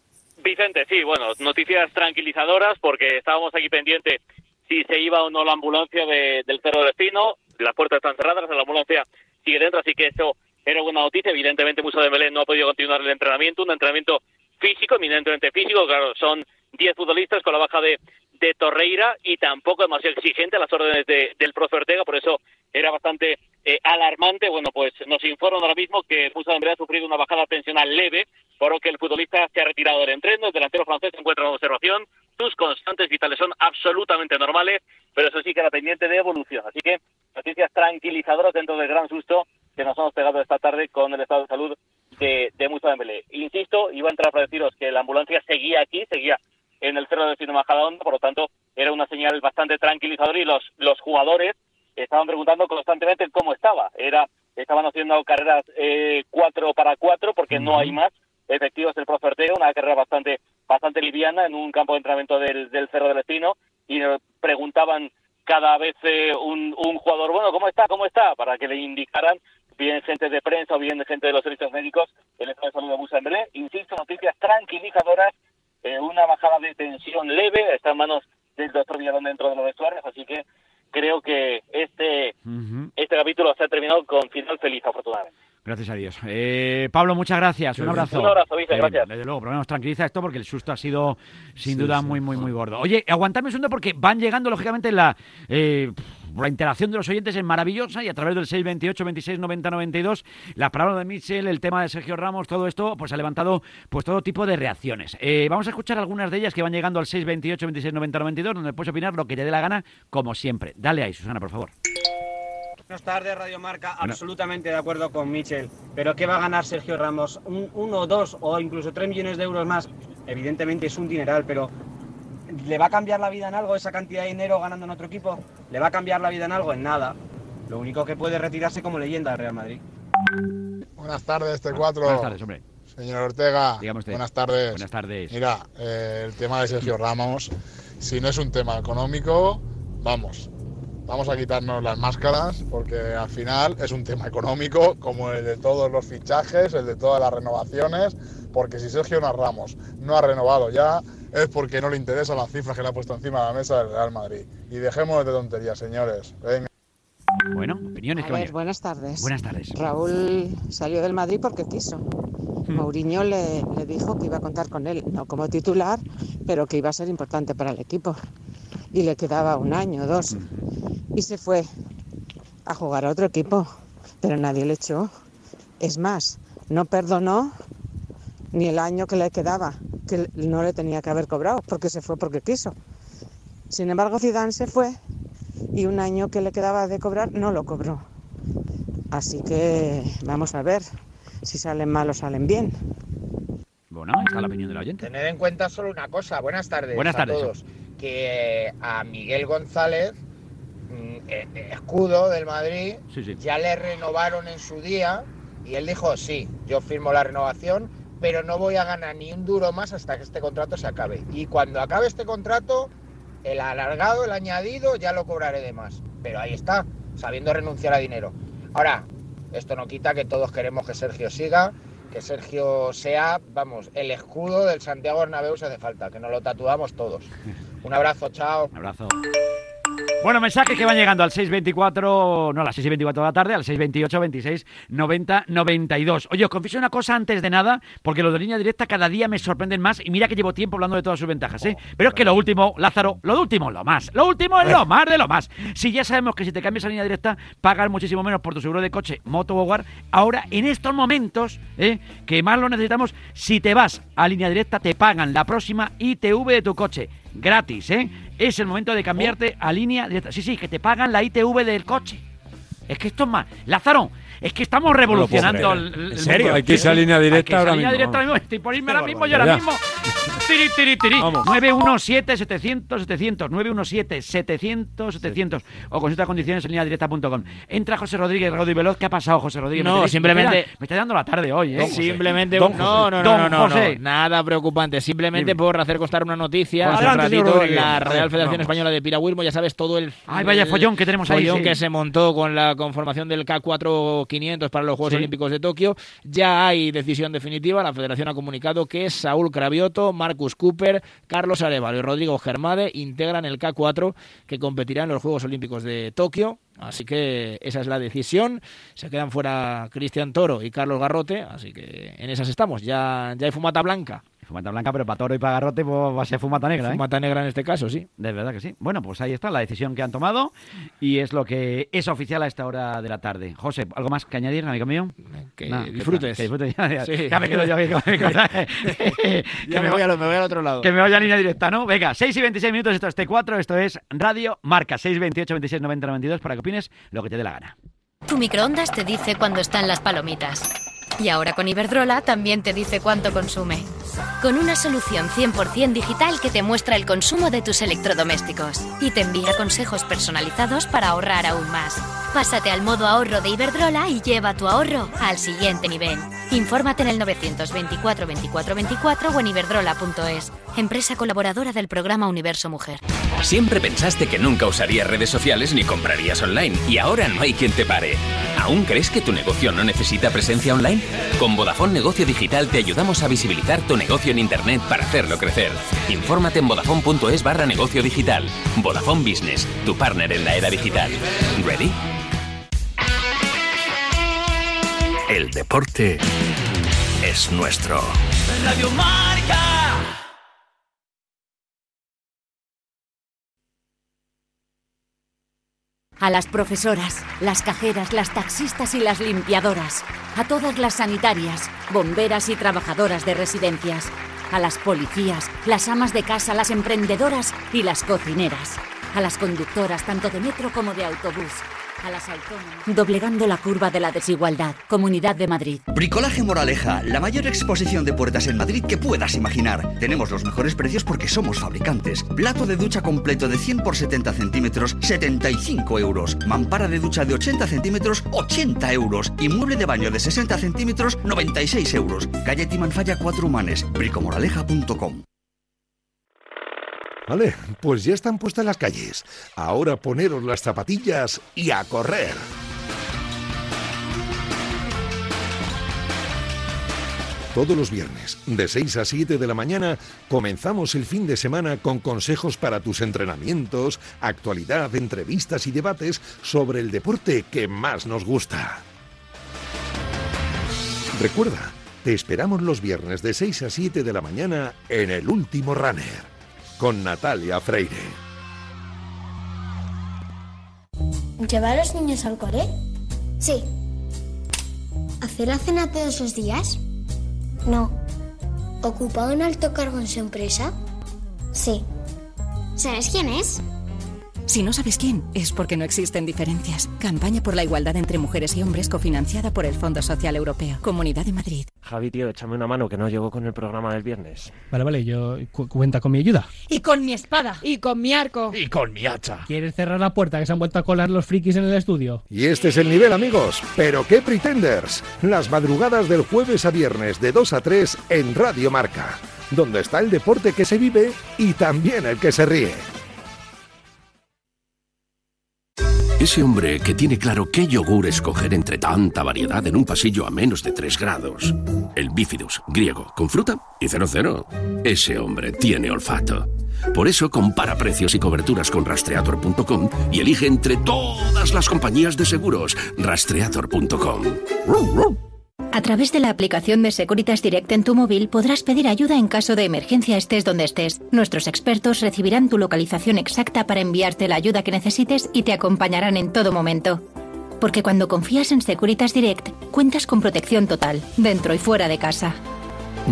Vicente, sí, bueno, noticias tranquilizadoras porque estábamos aquí pendientes si se iba o no la ambulancia del Cerro Destino. Las puertas están cerradas, la ambulancia sigue dentro, así que eso era buena noticia. Evidentemente, Musa Dembélé no ha podido continuar el entrenamiento, un entrenamiento físico, eminentemente físico, claro, son 10 futbolistas con la baja de de Torreira y tampoco demasiado exigente a las órdenes de, del profe Ortega, por eso era bastante eh, alarmante. Bueno, pues nos informan ahora mismo que Musa Dembélé ha sufrido una bajada tensional leve, por lo que el futbolista se ha retirado del entreno, el delantero francés se encuentra en observación, sus constantes vitales son absolutamente normales, pero eso sí que era pendiente de evolución. Así que noticias tranquilizadoras dentro del gran susto que nos hemos pegado esta tarde con el estado de salud de, de Musa Dembélé. Insisto, iba a entrar para deciros que la ambulancia seguía aquí, seguía en el Cerro de Majadahonda, por lo tanto era una señal bastante tranquilizadora y los, los jugadores estaban preguntando constantemente cómo estaba. Era, estaban haciendo carreras eh, cuatro para cuatro porque no hay más efectivos del Profe una carrera bastante bastante liviana en un campo de entrenamiento del, del Cerro del Destino y preguntaban cada vez eh, un, un jugador, bueno, ¿cómo está? ¿Cómo está? Para que le indicaran bien gente de prensa o bien gente de los servicios médicos el estado de salud de Musa Insisto, noticias tranquilizadoras eh, una bajada de tensión leve, está en manos del doctor Villalón dentro de los vestuarios, así que creo que este, este capítulo se ha terminado con final feliz, afortunadamente. Gracias a Dios. Eh, Pablo, muchas gracias. Un abrazo. Un abrazo, Vice, gracias. Desde luego, pero nos tranquiliza esto porque el susto ha sido sin duda muy, muy, muy gordo. Oye, aguantadme un segundo porque van llegando, lógicamente, la, eh, la interacción de los oyentes es maravillosa y a través del 628 26 90 92, la palabra de Michel, el tema de Sergio Ramos, todo esto, pues ha levantado pues todo tipo de reacciones. Eh, vamos a escuchar algunas de ellas que van llegando al 628 26 90 92, donde puedes opinar lo que te dé la gana, como siempre. Dale ahí, Susana, por favor. Buenas tardes, Radio Marca. Absolutamente de acuerdo con Michel. Pero ¿qué va a ganar Sergio Ramos? ¿Un, uno, dos o incluso tres millones de euros más? Evidentemente es un dineral, pero ¿le va a cambiar la vida en algo esa cantidad de dinero ganando en otro equipo? ¿Le va a cambiar la vida en algo? En nada. Lo único que puede retirarse como leyenda del Real Madrid. Buenas tardes, este 4. Buenas tardes, hombre. Señor Ortega, buenas tardes. Buenas tardes. Mira, eh, el tema de Sergio Ramos, si no es un tema económico, vamos, vamos a quitarnos las máscaras porque al final es un tema económico como el de todos los fichajes, el de todas las renovaciones, porque si Sergio Ramos no ha renovado ya es porque no le interesan las cifras que le ha puesto encima de la mesa del Real Madrid. Y dejémonos de tonterías, señores. Venga. Bueno, opiniones que Buenas tardes. Buenas tardes. Raúl salió del Madrid porque quiso. Hmm. Mourinho le, le dijo que iba a contar con él, no como titular, pero que iba a ser importante para el equipo. Y le quedaba un año, dos y se fue a jugar a otro equipo, pero nadie le echó. Es más, no perdonó ni el año que le quedaba que no le tenía que haber cobrado, porque se fue porque quiso. Sin embargo, Zidane se fue y un año que le quedaba de cobrar no lo cobró. Así que vamos a ver si salen mal o salen bien. Bueno, está la opinión del oyente. Tened en cuenta solo una cosa. Buenas tardes, Buenas tardes. a todos. Que a Miguel González, mm, eh, eh, escudo del Madrid, ya le renovaron en su día y él dijo, sí, yo firmo la renovación, pero no voy a ganar ni un duro más hasta que este contrato se acabe. Y cuando acabe este contrato, el alargado, el añadido, ya lo cobraré de más. Pero ahí está, sabiendo renunciar a dinero. Ahora, esto no quita que todos queremos que Sergio siga, que Sergio sea, vamos, el escudo del Santiago Bernabéu se hace falta, que nos lo tatuamos todos. Un abrazo, chao. Un abrazo. Bueno, mensajes que van llegando al 624, no a las 6 y 24 de la tarde, al 628 26 90 92. Oye, os confieso una cosa antes de nada, porque los de línea directa cada día me sorprenden más y mira que llevo tiempo hablando de todas sus ventajas, ¿eh? Pero es que lo último, Lázaro, lo último lo más. Lo último es lo más de lo más. Si ya sabemos que si te cambias a línea directa, pagas muchísimo menos por tu seguro de coche, moto o hogar, ahora en estos momentos, ¿eh? que más lo necesitamos, si te vas a línea directa, te pagan la próxima ITV de tu coche gratis, ¿eh? Es el momento de cambiarte a línea directa. Sí, sí, que te pagan la ITV del coche. Es que esto es más. Lázaro, es que estamos revolucionando el, ¿En serio? Hay que irse a línea directa ahora línea mismo. directa ahora mismo. Estoy por irme ahora mismo, yo ahora mismo. Tiri, tiri, tiri. 917-700-700. 917-700-700. O consulta condiciones en línea directa.com. Entra José Rodríguez, Rodríguez Veloz. ¿Qué ha pasado, José Rodríguez? No, simplemente. Me está dando la tarde hoy, ¿eh? Simplemente. no, no, no, no, no, Nada preocupante. Simplemente por hacer constar una noticia. Hace un ratito, la Real Federación Española de Piragüismo, ya sabes, todo el. Ay, vaya follón que tenemos ahí. Follón que se montó con la conformación del K4 500 para los Juegos Olímpicos de Tokio. Ya hay decisión definitiva. La Federación ha comunicado que Saúl Cravioto, Marcus Cooper, Carlos Arevalo y Rodrigo Germade integran el K4 que competirá en los Juegos Olímpicos de Tokio. Así que esa es la decisión. Se quedan fuera Cristian Toro y Carlos Garrote. Así que en esas estamos. Ya, ya hay fumata blanca. Fumata blanca, pero para Toro y para Garrote pues, va a ser fumata negra. ¿eh? Fumata negra en este caso, sí. De verdad que sí. Bueno, pues ahí está la decisión que han tomado y es lo que es oficial a esta hora de la tarde. José, ¿algo más que añadir, amigo mío? Que disfrutes. Que, disfrutes. Ya, me quedo yo. que me, voy a, me voy al otro lado. Que me vaya a línea directa, ¿no? Venga, 6 y 26 minutos, esto es T4, esto es Radio Marca, 6, 28, 26, 90, 92, para que opines lo que te dé la gana. Tu microondas te dice cuándo están las palomitas. Y ahora con Iberdrola también te dice cuánto consume. Con una solución 100% digital que te muestra el consumo de tus electrodomésticos y te envía consejos personalizados para ahorrar aún más. Pásate al modo ahorro de Iberdrola y lleva tu ahorro al siguiente nivel. Infórmate en el 924 24 24 o en iberdrola.es, empresa colaboradora del programa Universo Mujer. Siempre pensaste que nunca usarías redes sociales ni comprarías online y ahora no hay quien te pare. ¿Aún crees que tu negocio no necesita presencia online? Con Vodafone Negocio Digital te ayudamos a visibilizar tu negocio en Internet para hacerlo crecer. Infórmate en vodafone.es barra negocio digital. Vodafone Business, tu partner en la era digital. ¿Ready? El deporte es nuestro. Radio Marca. A las profesoras, las cajeras, las taxistas y las limpiadoras. A todas las sanitarias, bomberas y trabajadoras de residencias. A las policías, las amas de casa, las emprendedoras y las cocineras. A las conductoras tanto de metro como de autobús a las autónomas. Doblegando la curva de la desigualdad. Comunidad de Madrid. Bricolaje Moraleja, la mayor exposición de puertas en Madrid que puedas imaginar. Tenemos los mejores precios porque somos fabricantes. Plato de ducha completo de 100 por 70 centímetros, 75 euros. Mampara de ducha de 80 centímetros, 80 euros. Y mueble de baño de 60 centímetros, 96 euros. Calle Timanfaya 4 Humanes. bricomoraleja.com Vale, pues ya están puestas las calles. Ahora poneros las zapatillas y a correr. Todos los viernes, de 6 a 7 de la mañana, comenzamos el fin de semana con consejos para tus entrenamientos, actualidad, entrevistas y debates sobre el deporte que más nos gusta. Recuerda, te esperamos los viernes de 6 a 7 de la mañana en el último runner con Natalia Freire. ¿Llevar a los niños al cole? Sí. ¿Hacer la cena todos los días? No. ¿Ocupa un alto cargo en su empresa? Sí. ¿Sabes quién es? Si no sabes quién, es porque no existen diferencias. Campaña por la igualdad entre mujeres y hombres cofinanciada por el Fondo Social Europeo. Comunidad de Madrid. Javi, tío, échame una mano que no llegó con el programa del viernes. Vale, vale, yo cuenta con mi ayuda. Y con mi espada. Y con mi arco. Y con mi hacha. ¿Quieres cerrar la puerta que se han vuelto a colar los frikis en el estudio? Y este es el nivel, amigos. Pero qué pretenders. Las madrugadas del jueves a viernes de 2 a 3 en Radio Marca. Donde está el deporte que se vive y también el que se ríe. Ese hombre que tiene claro qué yogur escoger entre tanta variedad en un pasillo a menos de 3 grados. El bifidus, griego, con fruta y 00. Ese hombre tiene olfato. Por eso compara precios y coberturas con rastreator.com y elige entre todas las compañías de seguros. Rastreator.com. A través de la aplicación de Securitas Direct en tu móvil podrás pedir ayuda en caso de emergencia estés donde estés. Nuestros expertos recibirán tu localización exacta para enviarte la ayuda que necesites y te acompañarán en todo momento. Porque cuando confías en Securitas Direct, cuentas con protección total, dentro y fuera de casa.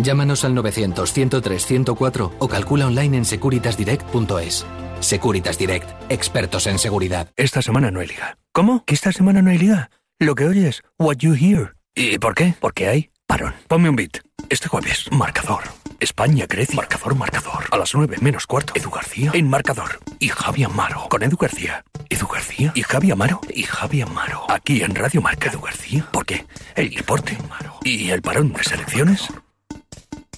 Llámanos al 900-103-104 o calcula online en securitasdirect.es. Securitas Direct, expertos en seguridad. Esta semana no hay liga. ¿Cómo? ¿Que esta semana no hay liga? Lo que oyes, what you hear. ¿Y por qué? Porque hay parón. Ponme un beat. Este jueves, marcador. España crece. Marcador, marcador. A las 9 menos cuarto. Edu García en marcador. Y Javi Amaro. Con Edu García. Edu García. Y Javi Amaro. Y Javi Amaro. Aquí en Radio Marca. Edu García. ¿Por qué? El deporte. Y el parón de selecciones.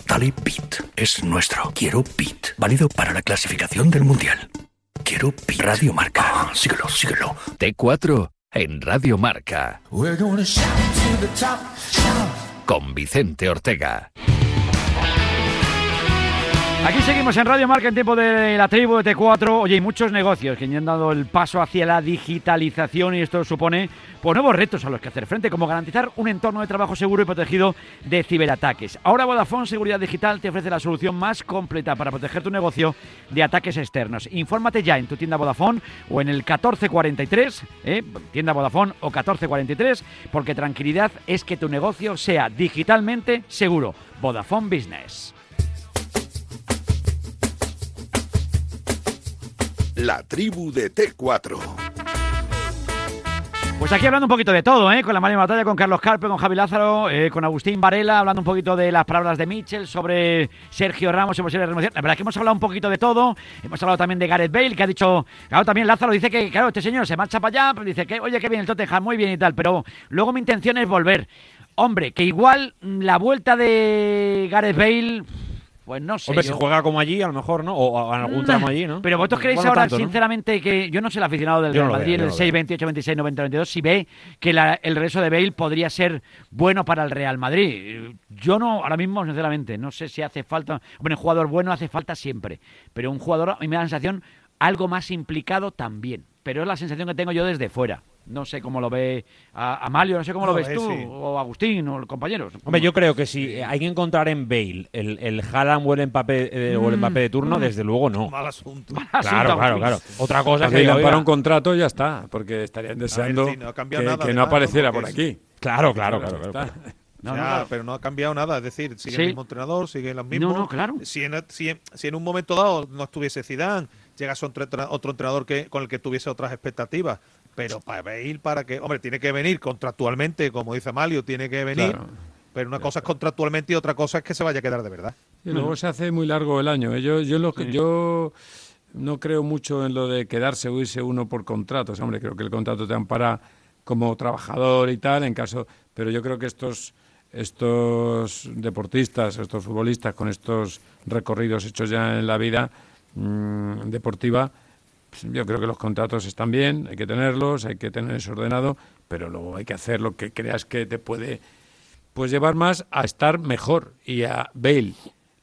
Dale Beat. Es nuestro. Quiero Beat. Válido para la clasificación del Mundial. Quiero Beat. Radio Marca. Ah, síguelo, síguelo. T4 en Radio Marca. Con Vicente Ortega. Aquí seguimos en Radio Marca en tiempo de la tribu de T4. Oye, hay muchos negocios que han dado el paso hacia la digitalización y esto supone pues, nuevos retos a los que hacer frente, como garantizar un entorno de trabajo seguro y protegido de ciberataques. Ahora Vodafone Seguridad Digital te ofrece la solución más completa para proteger tu negocio de ataques externos. Infórmate ya en tu tienda Vodafone o en el 1443, ¿eh? tienda Vodafone o 1443, porque tranquilidad es que tu negocio sea digitalmente seguro. Vodafone Business. La tribu de T4. Pues aquí hablando un poquito de todo, ¿eh? con la María Batalla, con Carlos Carpe, con Javi Lázaro, eh, con Agustín Varela, hablando un poquito de las palabras de Mitchell, sobre Sergio Ramos y posible renovación. La verdad es que hemos hablado un poquito de todo, hemos hablado también de Gareth Bale, que ha dicho, claro, también Lázaro dice que, claro, este señor se marcha para allá, pues dice que, oye, que bien el Tottenham, muy bien y tal, pero luego mi intención es volver. Hombre, que igual la vuelta de Gareth Bale pues no sé. Hombre, si juega como allí, a lo mejor, ¿no? O en algún tramo allí, ¿no? Pero vosotros creéis ahora, sinceramente, que yo no sé el aficionado del Real Madrid en el 6, 28, 26, 90, 92, si ve que el regreso de Bale podría ser bueno para el Real Madrid. Yo no, ahora mismo, sinceramente, no sé si hace falta. Bueno, un jugador bueno hace falta siempre. Pero un jugador, a mí me da la sensación, algo más implicado también. Pero es la sensación que tengo yo desde fuera. No sé cómo lo ve a Amalio, no sé cómo lo ves tú, o Agustín, o compañeros. Hombre, yo creo que si hay que encontrar en Bale el, el Haaland o el Mbappé, eh, o el Mbappé de turno, mm. desde luego no. Mal asunto. claro, claro, claro. Otra cosa es que para un contrato ya está, porque estarían deseando que, no apareciera por aquí. Claro, claro, claro. claro, No, pero no ha cambiado nada, es decir, sigue el mismo entrenador, sigue los mismos. No, no, claro. Si en, si, si en un momento dado no estuviese Zidane, llegase otro, otro entrenador que, con el que tuviese otras expectativas, pero para ir para que, hombre, tiene que venir contractualmente, como dice Malio, tiene que venir, pero una cosa es contractualmente y otra cosa es que se vaya a quedar de verdad. Y luego se hace muy largo el año. ¿eh? Yo, yo, lo, yo no creo mucho en lo de quedarse o irse uno por contratos. Hombre, creo que el contrato te ampara como trabajador y tal, en caso, pero yo creo que estos estos deportistas, estos futbolistas con estos recorridos hechos ya en la vida mmm, deportiva, yo creo que los contratos están bien, hay que tenerlos, hay que tener eso ordenado, pero luego hay que hacer lo que creas que te puede pues llevar más a estar mejor. Y a Bale,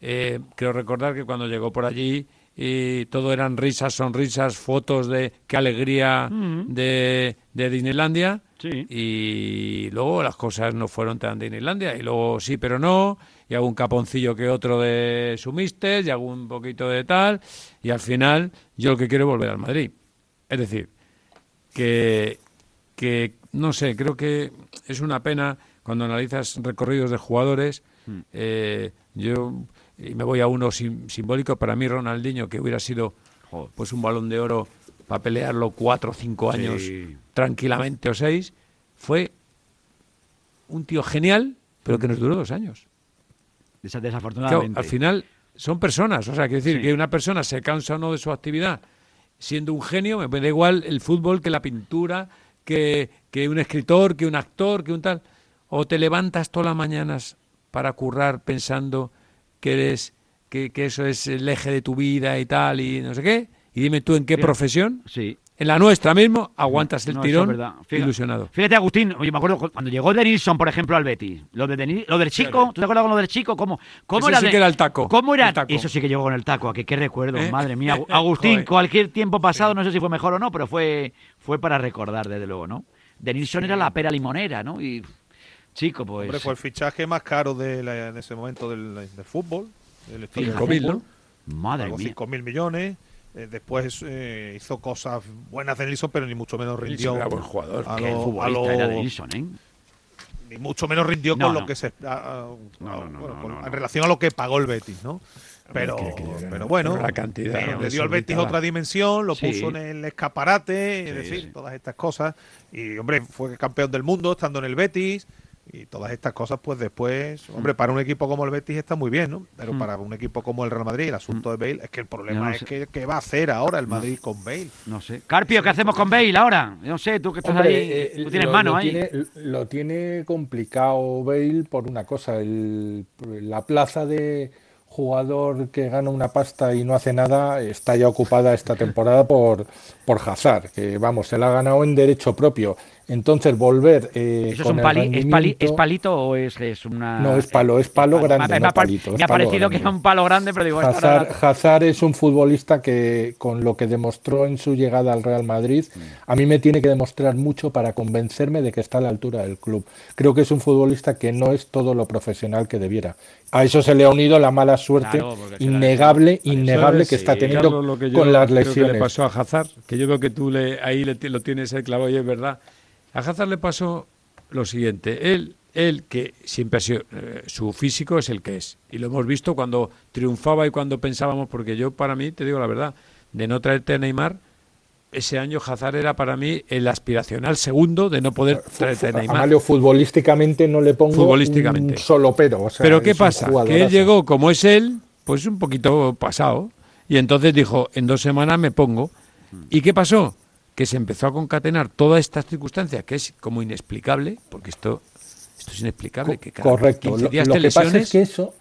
eh, creo recordar que cuando llegó por allí y todo eran risas, sonrisas, fotos de qué alegría de, de Disneylandia. Y luego las cosas no fueron tan de Disneylandia. Y luego sí, pero no. Y hago un caponcillo que otro de sumistes y hago un poquito de tal. Y al final yo lo que quiero es volver al Madrid. Es decir, que, que no sé, creo que es una pena cuando analizas recorridos de jugadores, hmm. eh, yo y me voy a uno simbólico para mí Ronaldinho que hubiera sido pues un balón de oro para pelearlo cuatro o cinco años tranquilamente o seis fue un tío genial pero que nos duró dos años desafortunadamente. al final son personas o sea quiere decir que una persona se cansa o no de su actividad siendo un genio me da igual el fútbol que la pintura que, que un escritor que un actor que un tal o te levantas todas las mañanas para currar pensando que eres que, eso es el eje de tu vida y tal y no sé qué y dime tú en qué profesión. sí en la nuestra mismo aguantas el tirón ilusionado. Fíjate, Agustín, oye, me acuerdo cuando llegó Denilson, por ejemplo, al Betis. Lo, de lo del chico, ¿tú te acuerdas con lo del chico? ¿Cómo, cómo era? Sí que era el taco. ¿Cómo era? Eso sí que llegó con el taco. ¿A qué, qué recuerdo? ¿Eh? Madre mía. Agustín, cualquier tiempo pasado, no sé si fue mejor o no, pero fue, fue para recordar, desde luego, ¿no? Denilson era la pera limonera, ¿no? Y chico, pues. Hombre, fue el fichaje más caro de, en ese momento del, fútbol. Del 5.000, ¿no? Madre mía. 5.000 millones. Eh, después eh, hizo cosas buenas de Nilsson, pero ni mucho menos rindió. Era buen jugador. A lo, a lo, era Nilsson, ¿eh? Ni mucho menos rindió con lo que se. en relación a lo que pagó el Betis, ¿no? Pero, pero bueno, la cantidad, le dio al Betis otra dimensión, lo puso en el escaparate, es decir, todas estas cosas. Y, hombre, fue campeón del mundo estando en el Betis y todas estas cosas, pues después, hombre, para un equipo como el Betis está muy bien, ¿no? Pero mm. para un equipo como el Real Madrid, el asunto de Bale, es que el problema es que ¿qué va a hacer ahora el Madrid con Bale? No sé. Carpio, ¿qué hacemos con Bale ahora? No sé, tú que estás ahí, eh, tú tienes mano ahí. Tiene, lo tiene complicado Bale por una cosa, el, la plaza de jugador que gana una pasta y no hace nada está ya ocupada esta temporada por, por Hazard, que vamos, se la ha ganado en derecho propio entonces, volver. Eh, ¿Eso es, un ¿es, palito o es, es, una.? No, es palo, es palo grande. Me, ha, palito, me ha parecido que era un palo grande, pero digo. Hazard, Hazard, es un futbolista que, con lo que demostró en su llegada al Real Madrid, a mí me tiene que demostrar mucho para convencerme de que está a la altura del club. Creo que es un futbolista que no es todo lo profesional que debiera. A eso se le ha unido la mala suerte innegable, innegable que está teniendo con las lesiones. que le pasó a Hazard, que yo creo que tú le, ahí lo tienes el clavo y es verdad a Hazard le pasó lo siguiente. Él, él que siempre ha sido, eh, su físico es el que es. Y lo hemos visto cuando triunfaba y cuando pensábamos, porque yo para mí, te digo la verdad, de no traerte a Neymar, ese año Hazard era para mí el aspiracional segundo de no poder traerte a Neymar. futbolísticamente no le pongo futbolísticamente. un solo pero. pero ¿qué pasa? Que él llegó como es él, pues un poquito pasado. Y entonces dijo, en dos semanas me pongo. ¿Y qué pasó? Que se empezó a concatenar todas estas circunstancias, que es como inexplicable, porque esto, esto es inexplicable. Que Correcto. lo, que pasa es que eso,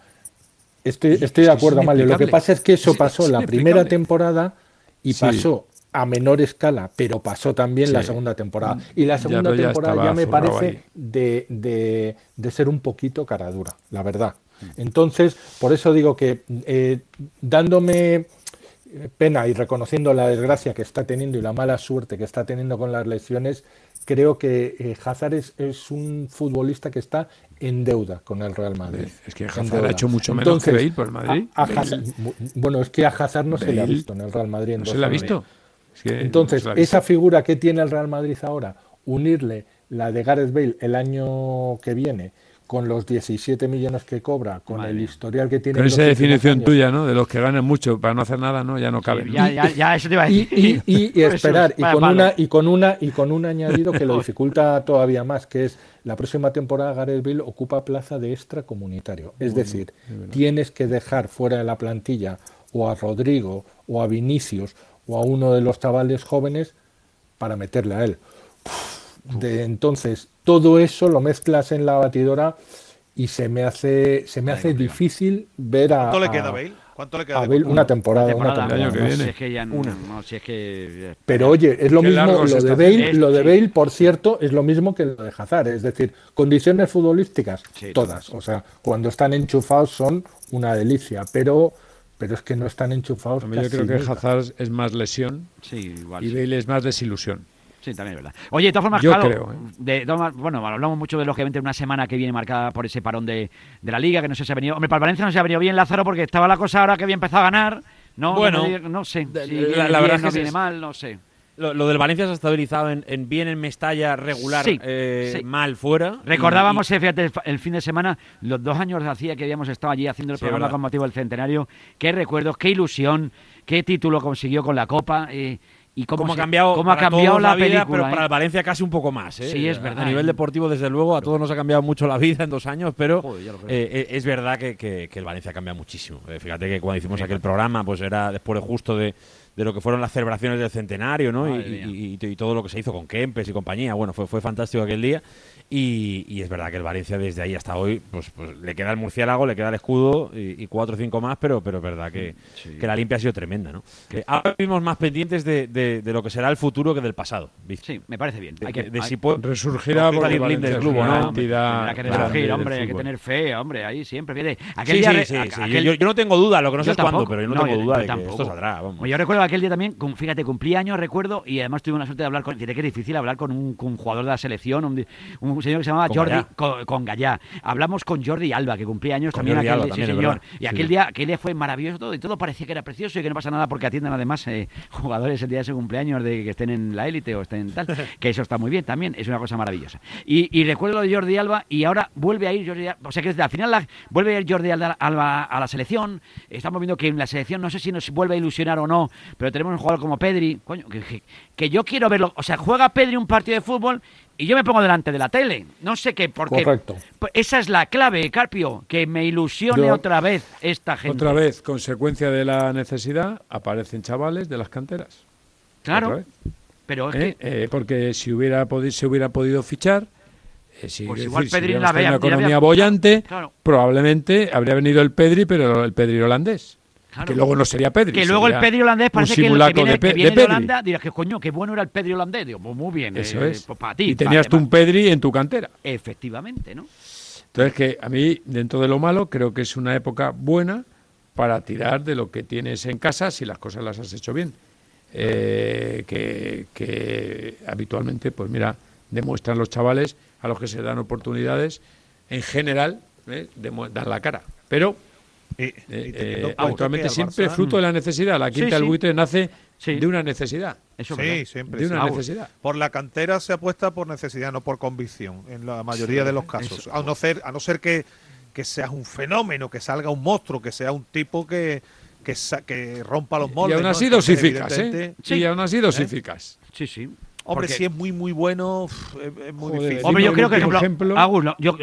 estoy, estoy de acuerdo, Mario, lo que pasa es que eso pasó la primera temporada y pasó a menor escala, pero pasó también la segunda temporada. Y la segunda temporada ya, me parece de, de, de, ser un poquito caradura, la verdad. Entonces, por eso digo que eh, dándome pena y reconociendo la desgracia que está teniendo y la mala suerte que está teniendo con las lesiones, creo que eh, Hazard es, un futbolista que está en deuda con el Real Madrid. Es que Hazard ha hecho mucho menos que Bale por el Madrid. bueno, es que a Hazard no se le ha visto en el Real Madrid. ¿No se le ha visto? Entonces, esa figura que tiene el Real Madrid ahora, unirle la de Gareth Bale el año que viene con los 17 millones que cobra, con el historial que tiene. Con esa definición tuya, ¿no? De los que ganan mucho para no hacer nada, ¿no? Ya no cabe. ya, ya, ya, eso te iba a decir. Y, y, esperar, y con, una, y, con una, y con un añadido que lo dificulta todavía más, que es la próxima temporada Gareth Bale ocupa plaza de extracomunitario. Es decir, tienes que dejar fuera de la plantilla o a Rodrigo o a Vinicius o a uno de los chavales jóvenes para meterle a él. De entonces, todo eso lo mezclas en la batidora y se me hace se me hace difícil ver a ¿Cuánto le queda a Bale? ¿Cuánto le queda a Bale? Una temporada, una temporada. Que viene. es que ya no, no, si es que Pero oye, es lo mismo lo de Bale, lo de Bale, por cierto, es lo mismo que lo de Hazard, es decir, condiciones futbolísticas todas, o sea, cuando están enchufados son una delicia, pero pero es que no están enchufados. Yo creo que Hazard es más lesión y Bale es más desilusión. Sí, también es verdad. Oye, de todas formas, Yo creo, ¿eh? de, bueno, hablamos mucho de lógicamente una semana que viene marcada por ese parón de, de la liga, que no sé si ha venido. Hombre, para Valencia no se ha venido bien Lázaro porque estaba la cosa ahora que había empezado a ganar. No, bueno, no, sé. Si la, verdad no viene mal, no sé. Lo, del Valencia se ha estabilizado en, bien en Mestalla, regular, eh, mal fuera. Recordábamos, eh, fíjate, el, fin de semana, los dos años hacía que habíamos estado allí haciendo el programa con motivo del centenario. Qué recuerdos, qué ilusión, qué título consiguió con la Copa. Eh, y cómo, ha cambiado, cómo ha cambiado la, vida, pero para el Valencia casi un poco más. Sí, es verdad. A nivel deportivo, desde luego, a todos nos ha cambiado mucho la vida en dos años, pero es verdad que, el Valencia cambia muchísimo. fíjate que cuando hicimos aquel programa, pues era después de justo de, de lo que fueron las celebraciones del centenario, ¿no? Y, todo lo que se hizo con Kempes y compañía. Bueno, fue, fue fantástico aquel día. Y, es verdad que el Valencia desde ahí hasta hoy, pues, pues le queda el murciélago, le queda el escudo y, cuatro o cinco más, pero pero es verdad que, que la limpia ha sido tremenda, ¿no? Eh, ahora vivimos más pendientes de, de, lo que será el futuro que del pasado. Sí, me parece bien. Hay que, de, si puede resurgirá por el del club, ¿no? Hay que resurgir, hombre, hay que tener fe, hombre, ahí siempre. Aquel sí, sí, sí, Yo, yo, no tengo duda, lo que no sé es cuándo, pero yo no, tengo duda de que esto saldrá. Vamos. Yo recuerdo aquel día también, fíjate, cumplí años, recuerdo, y además tuve una suerte de hablar con, diré que es difícil hablar con un, jugador de la selección, un, un señor que se llamaba Jordi con, Gallá. Hablamos con Jordi Alba, que cumplía años también aquel sí, señor. Y aquel, Día, aquel día fue maravilloso todo, y todo parecía que era precioso y que no pasa nada porque atienden además eh, jugadores el día de su cumpleaños de que estén en la élite o estén tal, que eso está muy bien también, es una cosa maravillosa. Y, recuerdo lo de Jordi Alba y ahora vuelve a ir Jordi Alba, o sea que desde al final vuelve a ir Jordi Alba a la selección, estamos viendo que en la selección no sé si nos vuelve a ilusionar o no, pero tenemos un jugador como Pedri, coño, que, que yo quiero verlo, o sea, juega Pedri un partido de fútbol y yo me pongo delante de la tele. No sé qué, porque Correcto. Pues esa es la clave, Carpio, que me ilusione otra vez esta gente. Otra vez, consecuencia de la necesidad, aparecen chavales de las canteras. Claro. Pero es ¿Eh? que... Eh, porque si hubiera podido, se hubiera podido fichar, eh, si, pues igual Pedri la una economía bollante, probablemente habría venido el Pedri, pero el Pedri holandés. Que luego no sería Pedri. Que luego el Pedri holandés parece que, el que viene, de, que viene de, Holanda dirás que coño, qué bueno era el Pedri holandés. Digo, pues muy bien. Eso eh, es. Pues para ti. Y tenías tú un Pedri en tu cantera. Efectivamente, ¿no? Entonces, que a mí, dentro de lo malo, creo que es una época buena para tirar de lo que tienes en casa si las cosas las has hecho bien. Eh, que, que habitualmente, pues mira, demuestran los chavales a los que se dan oportunidades, en general, eh, dan la cara. Pero eh, actualmente siempre fruto de la necesidad. La quinta del buitre nace de una necesidad. Eso sí, siempre. De una necesidad. Por la cantera se apuesta por necesidad, no por convicción, en la mayoría de los casos. A no ser, a no ser que, que seas un fenómeno, que salga un monstruo, que sea un tipo que, que, que rompa los moldes. Y aún así dosificas, ¿eh? Sí, y aún así dosificas. Sí, sí. Hombre, si es muy, muy bueno, es, muy difícil. Hombre, yo creo que, por ejemplo, yo,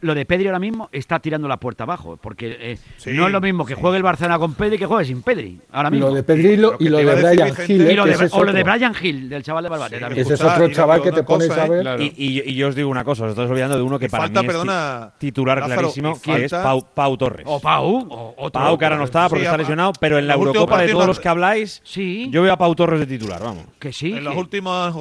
lo, de Pedri ahora mismo está tirando la puerta abajo, porque eh, no es lo mismo que juegue el Barcelona con Pedri que juegue sin Pedri. Ahora mismo. Lo de Pedri y lo, y lo de Brian Hill. Eh, o lo de Brian Hill, del chaval de Barbate. también. Ese es otro chaval que te pones a ver. Y, yo os digo una cosa, os estás olvidando de uno que para mí es titular clarísimo, que es Pau, Torres. O Pau. Pau, que ahora no está porque está lesionado, pero en la Eurocopa de todos los que habláis, yo veo a Pau Torres de titular, vamos. Que sí. En las últimas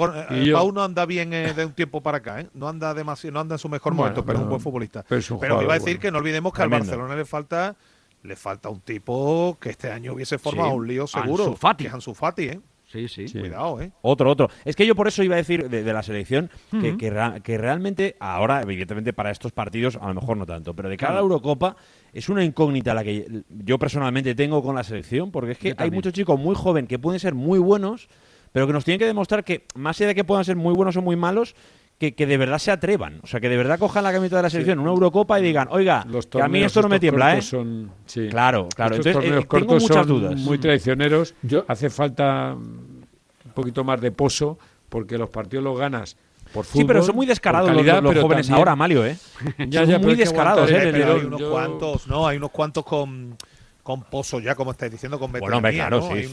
Pau no anda bien eh, de un tiempo para acá, ¿eh? No anda demasiado, no anda en su mejor momento, pero es un buen futbolista. Pero, iba a decir que no olvidemos que al Barcelona le falta le falta un tipo que este año hubiese formado un lío seguro. Ansu Fati. Que es Ansu Fati, ¿eh? Sí, sí. Cuidado, ¿eh? Otro, otro. Es que yo por eso iba a decir de, la selección que, que, realmente, ahora, evidentemente, para estos partidos, a lo mejor no tanto, pero de cara a la Eurocopa, es una incógnita la que yo personalmente tengo con la selección, porque es que hay muchos chicos muy jóvenes que pueden ser muy buenos, pero que nos tienen que demostrar que, más allá de que puedan ser muy buenos o muy malos, que, de verdad se atrevan, o sea, que de verdad cojan la camiseta de la selección, una Eurocopa y digan, oiga, que a mí esto no me tiembla, ¿eh? Son, Claro, claro. Entonces, torneos eh, cortos muchas dudas. Muy traicioneros. Yo, hace falta un poquito más de pozo, porque los partidos los ganas por fútbol, sí, pero son muy descarados los, jóvenes ahora, Malio, ¿eh? Ya, son muy descarados, ¿eh? Pero hay unos cuantos, no, hay unos cuantos con con Pozo ya, como estáis diciendo, con Bueno, claro, sí,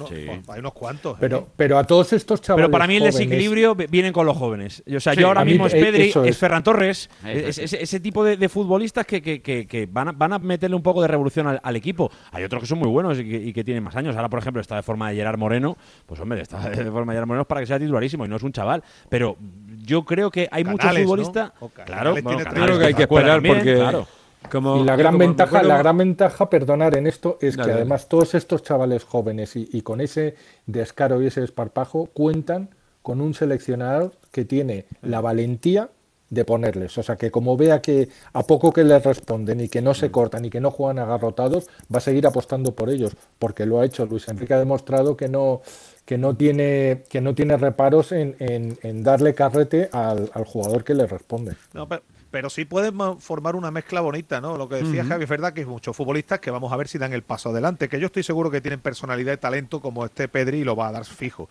hay, unos, cuantos. Pero, ¿eh? pero a todos estos chavales Pero para mí el desequilibrio viene con los jóvenes. O sea, yo ahora mismo es Pedri, es, Ferran Torres, es, ese tipo de, futbolistas que, que, que, van, a, van, a, meterle un poco de revolución al, equipo. Hay otros que son muy buenos y que, tienen más años. Ahora, por ejemplo, está de forma de Gerard Moreno. Pues hombre, está de forma de Gerard Moreno para que sea titularísimo y no es un chaval. Pero yo creo que hay muchos futbolistas. Claro, claro que hay que esperar porque. Claro y la gran ventaja, la gran ventaja, perdonar en esto, es que además todos estos chavales jóvenes y, con ese descaro y ese esparpajo cuentan con un seleccionador que tiene la valentía de ponerles. O sea que como vea que a poco que les responden y que no se mm. cortan y que no juegan agarrotados, va a seguir apostando por ellos, porque lo ha hecho Luis Enrique ha demostrado que no que no tiene que no tiene reparos en, en, darle carrete al, al, jugador que le responde. No, pero, sí pueden formar una mezcla bonita, ¿no? Lo que decía Javi es verdad que hay muchos futbolistas que vamos a ver si dan el paso adelante, que yo estoy seguro que tienen personalidad y talento como este Pedri y lo va a dar fijo.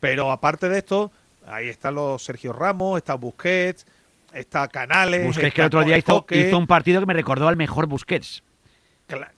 Pero aparte de esto, ahí están los Sergio Ramos, está Busquets, está Canales. Busquets que el otro día hizo, un partido que me recordó al mejor Busquets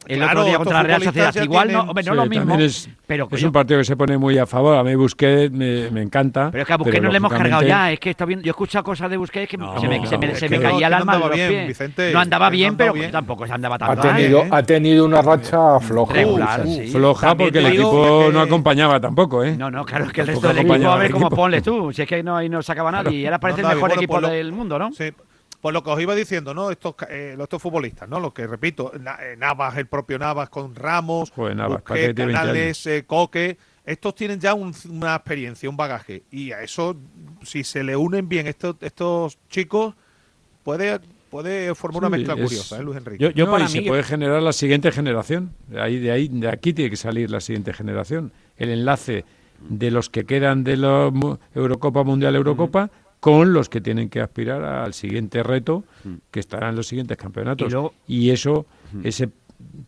el otro día contra la Real Sociedad. Igual no, hombre, no lo mismo. Es, pero es un partido que se pone muy a favor. A mí Busquets me, me encanta. Pero es que a Busquets no le hemos cargado ya. Es que está bien. Yo he escuchado cosas de Busquets que se me, se me, se me caía el alma. No andaba bien, Vicente, no andaba bien, pero tampoco se andaba tan ha tenido, ha tenido una racha floja. Regular, Floja porque el equipo no acompañaba tampoco, ¿eh? No, no, claro, es que el resto del equipo, a ver cómo ponles tú. Si es que no, ahí no sacaba nadie. Y ahora parece el mejor equipo del mundo, ¿no? Sí. Pues lo que os iba diciendo, ¿no? Estos, eh, estos futbolistas, ¿no? Lo que repito, eh, Navas, el propio Navas con Ramos, Canales, eh, Coque, estos tienen ya una experiencia, un bagaje. Y a eso, si se le unen bien estos, estos chicos, puede, puede formar una mezcla curiosa, ¿eh, Luis Enrique? Yo, para mí se puede generar la siguiente generación. De ahí, de ahí, de aquí tiene que salir la siguiente generación. El enlace de los que quedan de la Eurocopa Mundial Eurocopa con los que tienen que aspirar al siguiente reto mm. que estarán en los siguientes campeonatos. Y, eso, ese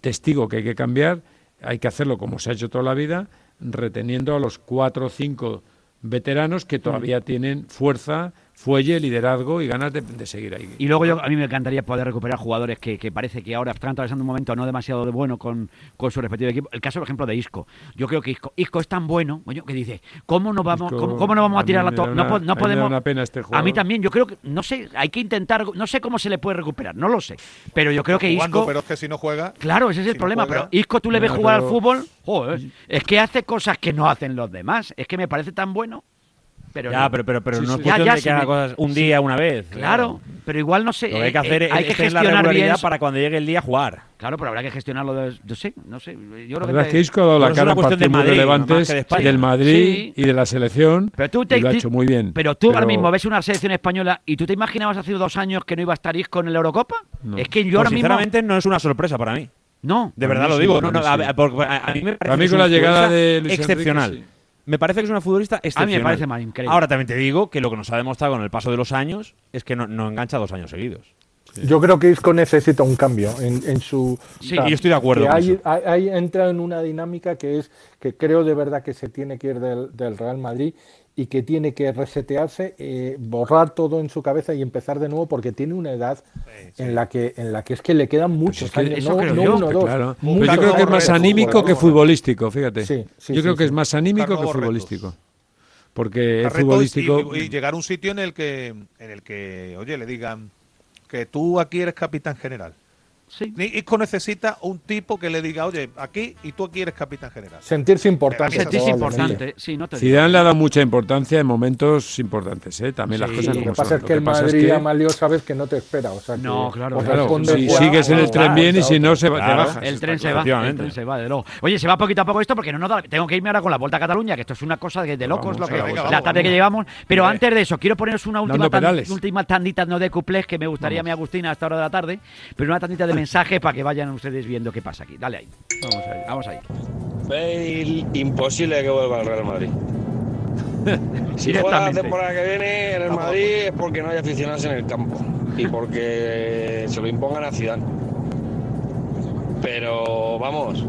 testigo que hay que cambiar, hay que hacerlo como se ha hecho toda la vida, reteniendo a los cuatro o cinco veteranos que todavía tienen fuerza fuelle, liderazgo y ganas de, seguir ahí. Y luego yo, a mí me encantaría poder recuperar jugadores que, parece que ahora están atravesando un momento no demasiado de bueno con, su respectivo equipo. El caso, por ejemplo, de Isco. Yo creo que Isco, Isco es tan bueno, que dice, ¿cómo no vamos, ¿cómo, no vamos a, tirar la torre? No, no, podemos. Este a mí también, yo creo que, no sé, hay que intentar, no sé cómo se le puede recuperar, no lo sé. Pero yo creo que Isco. Pero es que si no juega. Claro, ese es el problema. pero Isco, tú le ves jugar al fútbol, es que hace cosas que no hacen los demás. Es que me parece tan bueno. Pero ya, pero, pero, pero no es cuestión de que haga cosas un día, una vez. Claro, pero igual no sé. Lo que hay que hacer eh, hay que gestionar bien para cuando llegue el día jugar. Claro, pero habrá que gestionarlo de, yo sé, no sé. Yo creo que, que ha dado la cara en partidos muy relevantes del Madrid y de la selección. Pero tú te, y lo ha hecho muy bien. Pero tú ahora mismo ves una selección española y tú te imaginabas hace dos años que no iba a estar Isco en el Eurocopa. Es que yo pues ahora sinceramente no es una sorpresa para mí. No. De verdad lo digo. No, no, a, mí me parece con la llegada de excepcional me parece que es una futbolista excepcional. A mí me parece mal, increíble. Ahora también te digo que lo que nos ha demostrado con el paso de los años es que no, no engancha dos años seguidos. Yo creo que Isco necesita un cambio en, su. Sí, yo estoy de acuerdo. Con hay, entra en una dinámica que es que creo de verdad que se tiene que ir del, del Real Madrid y que tiene que resetearse, eh, borrar todo en su cabeza y empezar de nuevo porque tiene una edad en la que en la que es que le quedan muchos años, no, yo, uno, dos. Claro. yo creo que es más anímico que futbolístico, fíjate. yo creo que es más anímico que futbolístico. Porque es futbolístico y, llegar a un sitio en el que en el que, oye, le digan que tú aquí eres capitán general Sí. Isco necesita un tipo que le diga, oye, aquí y tú aquí eres capitán general. Sentirse importante. Sentirse importante, sí, no te Zidane le ha dado mucha importancia en momentos importantes, ¿eh? También las cosas Lo que pasa es que el Madrid, Amalio, sabes que no te espera. O sea, no, claro. claro. Si sigues en el tren bien y si no, se va, te bajas. El tren se va, el tren se va, de luego. Oye, se va poquito a poco esto porque no nos da, tengo que irme ahora con la Vuelta a Cataluña, que esto es una cosa de, locos, lo que, la tarde que llevamos. Pero antes de eso, quiero poneros una última, última tandita no de cuplés que me gustaría, mi Agustina, a esta hora de la tarde, pero una tandita de mensaje para que vayan ustedes viendo qué pasa aquí. Dale ahí. Vamos ahí. Vamos ahí. Bale, imposible que vuelva al Real Madrid. si juega la temporada que viene en el Madrid es porque no hay aficionados en el campo y porque se lo impongan a Zidane. Pero vamos,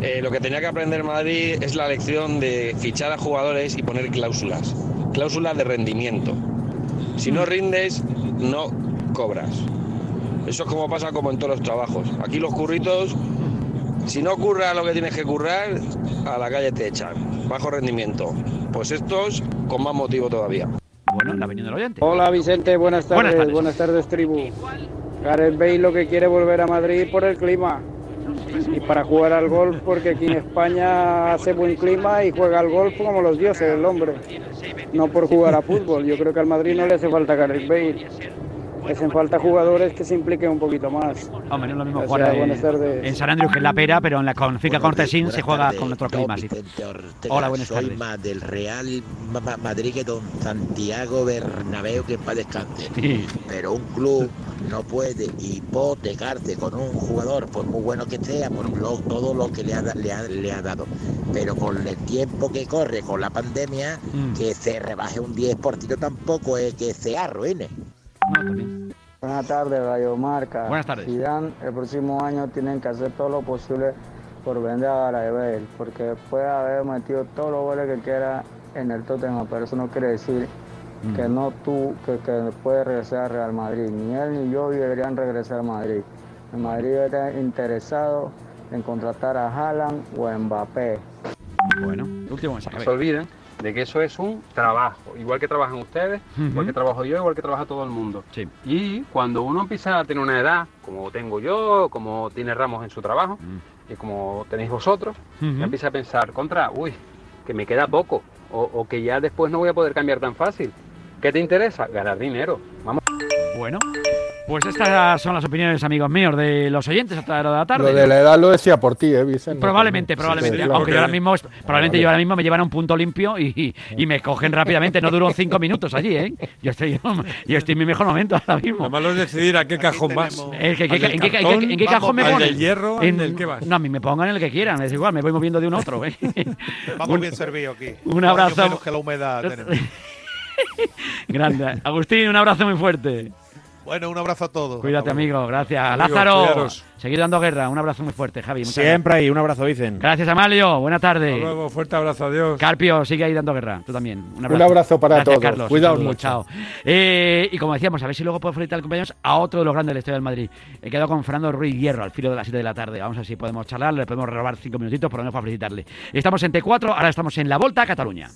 eh, lo que tenía que aprender Madrid es la lección de fichar a jugadores y poner cláusulas. Cláusulas de rendimiento. Si no rindes, no cobras. Eso es como pasa como en todos los trabajos. Aquí los curritos, si no curra lo que tienes que currar, a la calle te echan. Bajo rendimiento. Pues estos con más motivo todavía. Bueno, la del oyente. Hola Vicente, buenas tardes. Buenas tardes, tribu. Gareth Bale lo que quiere volver a Madrid por el clima. Y para jugar al golf, porque aquí en España hace buen clima y juega al golf como los dioses, el hombre. No por jugar a fútbol. Yo creo que al Madrid no le hace falta Gareth Bale hacen falta jugadores que se impliquen un poquito más. Hombre, no es lo mismo jugar en, San Andrews que en La Pera, pero en la con Finca Cortesín se juega con otro clima. Hola, buenas tardes. Soy más del Real Madrid que don Santiago Bernabéu, que para descanse. Pero un club no puede hipotecarse con un jugador, por muy bueno que sea, por todo lo que le ha, le ha, dado. Pero con el tiempo que corre, con la pandemia, mm. que se rebaje un 10% tampoco es que se arruine. Buenas tardes, Radio Marca. Buenas tardes. el próximo año tienen que hacer todo lo posible por vender a Garabel, porque puede haber metido todos los goles que quiera en el Tottenham, pero eso no quiere decir mm. que no tú, que, que puede regresar a Real Madrid. Ni él ni yo deberían regresar a Madrid. El Madrid está interesado en contratar a Haaland o a Mbappé. Bueno, último mensaje. No se olviden de que eso es un trabajo, igual que trabajan ustedes, igual que trabajo yo, igual que trabaja todo el mundo. Sí. Y cuando uno empieza a tener una edad, como tengo yo, como tiene Ramos en su trabajo, mm. y como tenéis vosotros, empieza a pensar, contra, uy, que me queda poco, o, o que ya después no voy a poder cambiar tan fácil. ¿Qué te interesa? Ganar dinero. Vamos. Bueno, pues estas son las opiniones, amigos míos, de los oyentes hasta la hora de la tarde. Lo de la edad lo decía por ti, ¿eh, Vicente? Probablemente, probablemente. aunque yo ahora mismo, probablemente yo ahora mismo me llevan a un punto limpio y, me cogen rápidamente. No duró cinco minutos allí, ¿eh? Yo estoy, yo estoy en mi mejor momento ahora mismo. Lo malo es decidir a qué cajón vas. ¿En, qué, cajón me ponen? ¿En el hierro? ¿En, el que vas? No, a mí me pongan en el que quieran. Es igual, me voy moviendo de un a otro. ¿eh? Vamos bien servido aquí. Un abrazo. Menos que la humedad tenemos. Grande. Agustín, un abrazo muy fuerte. Bueno, un abrazo a todos. Cuídate, amigo. Gracias. Lázaro, seguir dando guerra. Un abrazo muy fuerte, Javi. Siempre ahí. Un abrazo, Vicen. Gracias, Amalio. Buena tarde. Hasta luego. Fuerte abrazo. Adiós. Carpio, sigue ahí dando guerra. Tú también. Un abrazo, para todos. Carlos. Cuidaos mucho. Chao. Eh, y como decíamos, a ver si luego puedo felicitar al compañeros a otro de los grandes de la historia del Madrid. He quedado con Fernando Ruiz Hierro al filo de las 7 de la tarde. Vamos a ver si podemos charlar. Le podemos robar cinco minutitos por lo menos para felicitarle. Estamos en T4, ahora estamos en la Volta a Cataluña.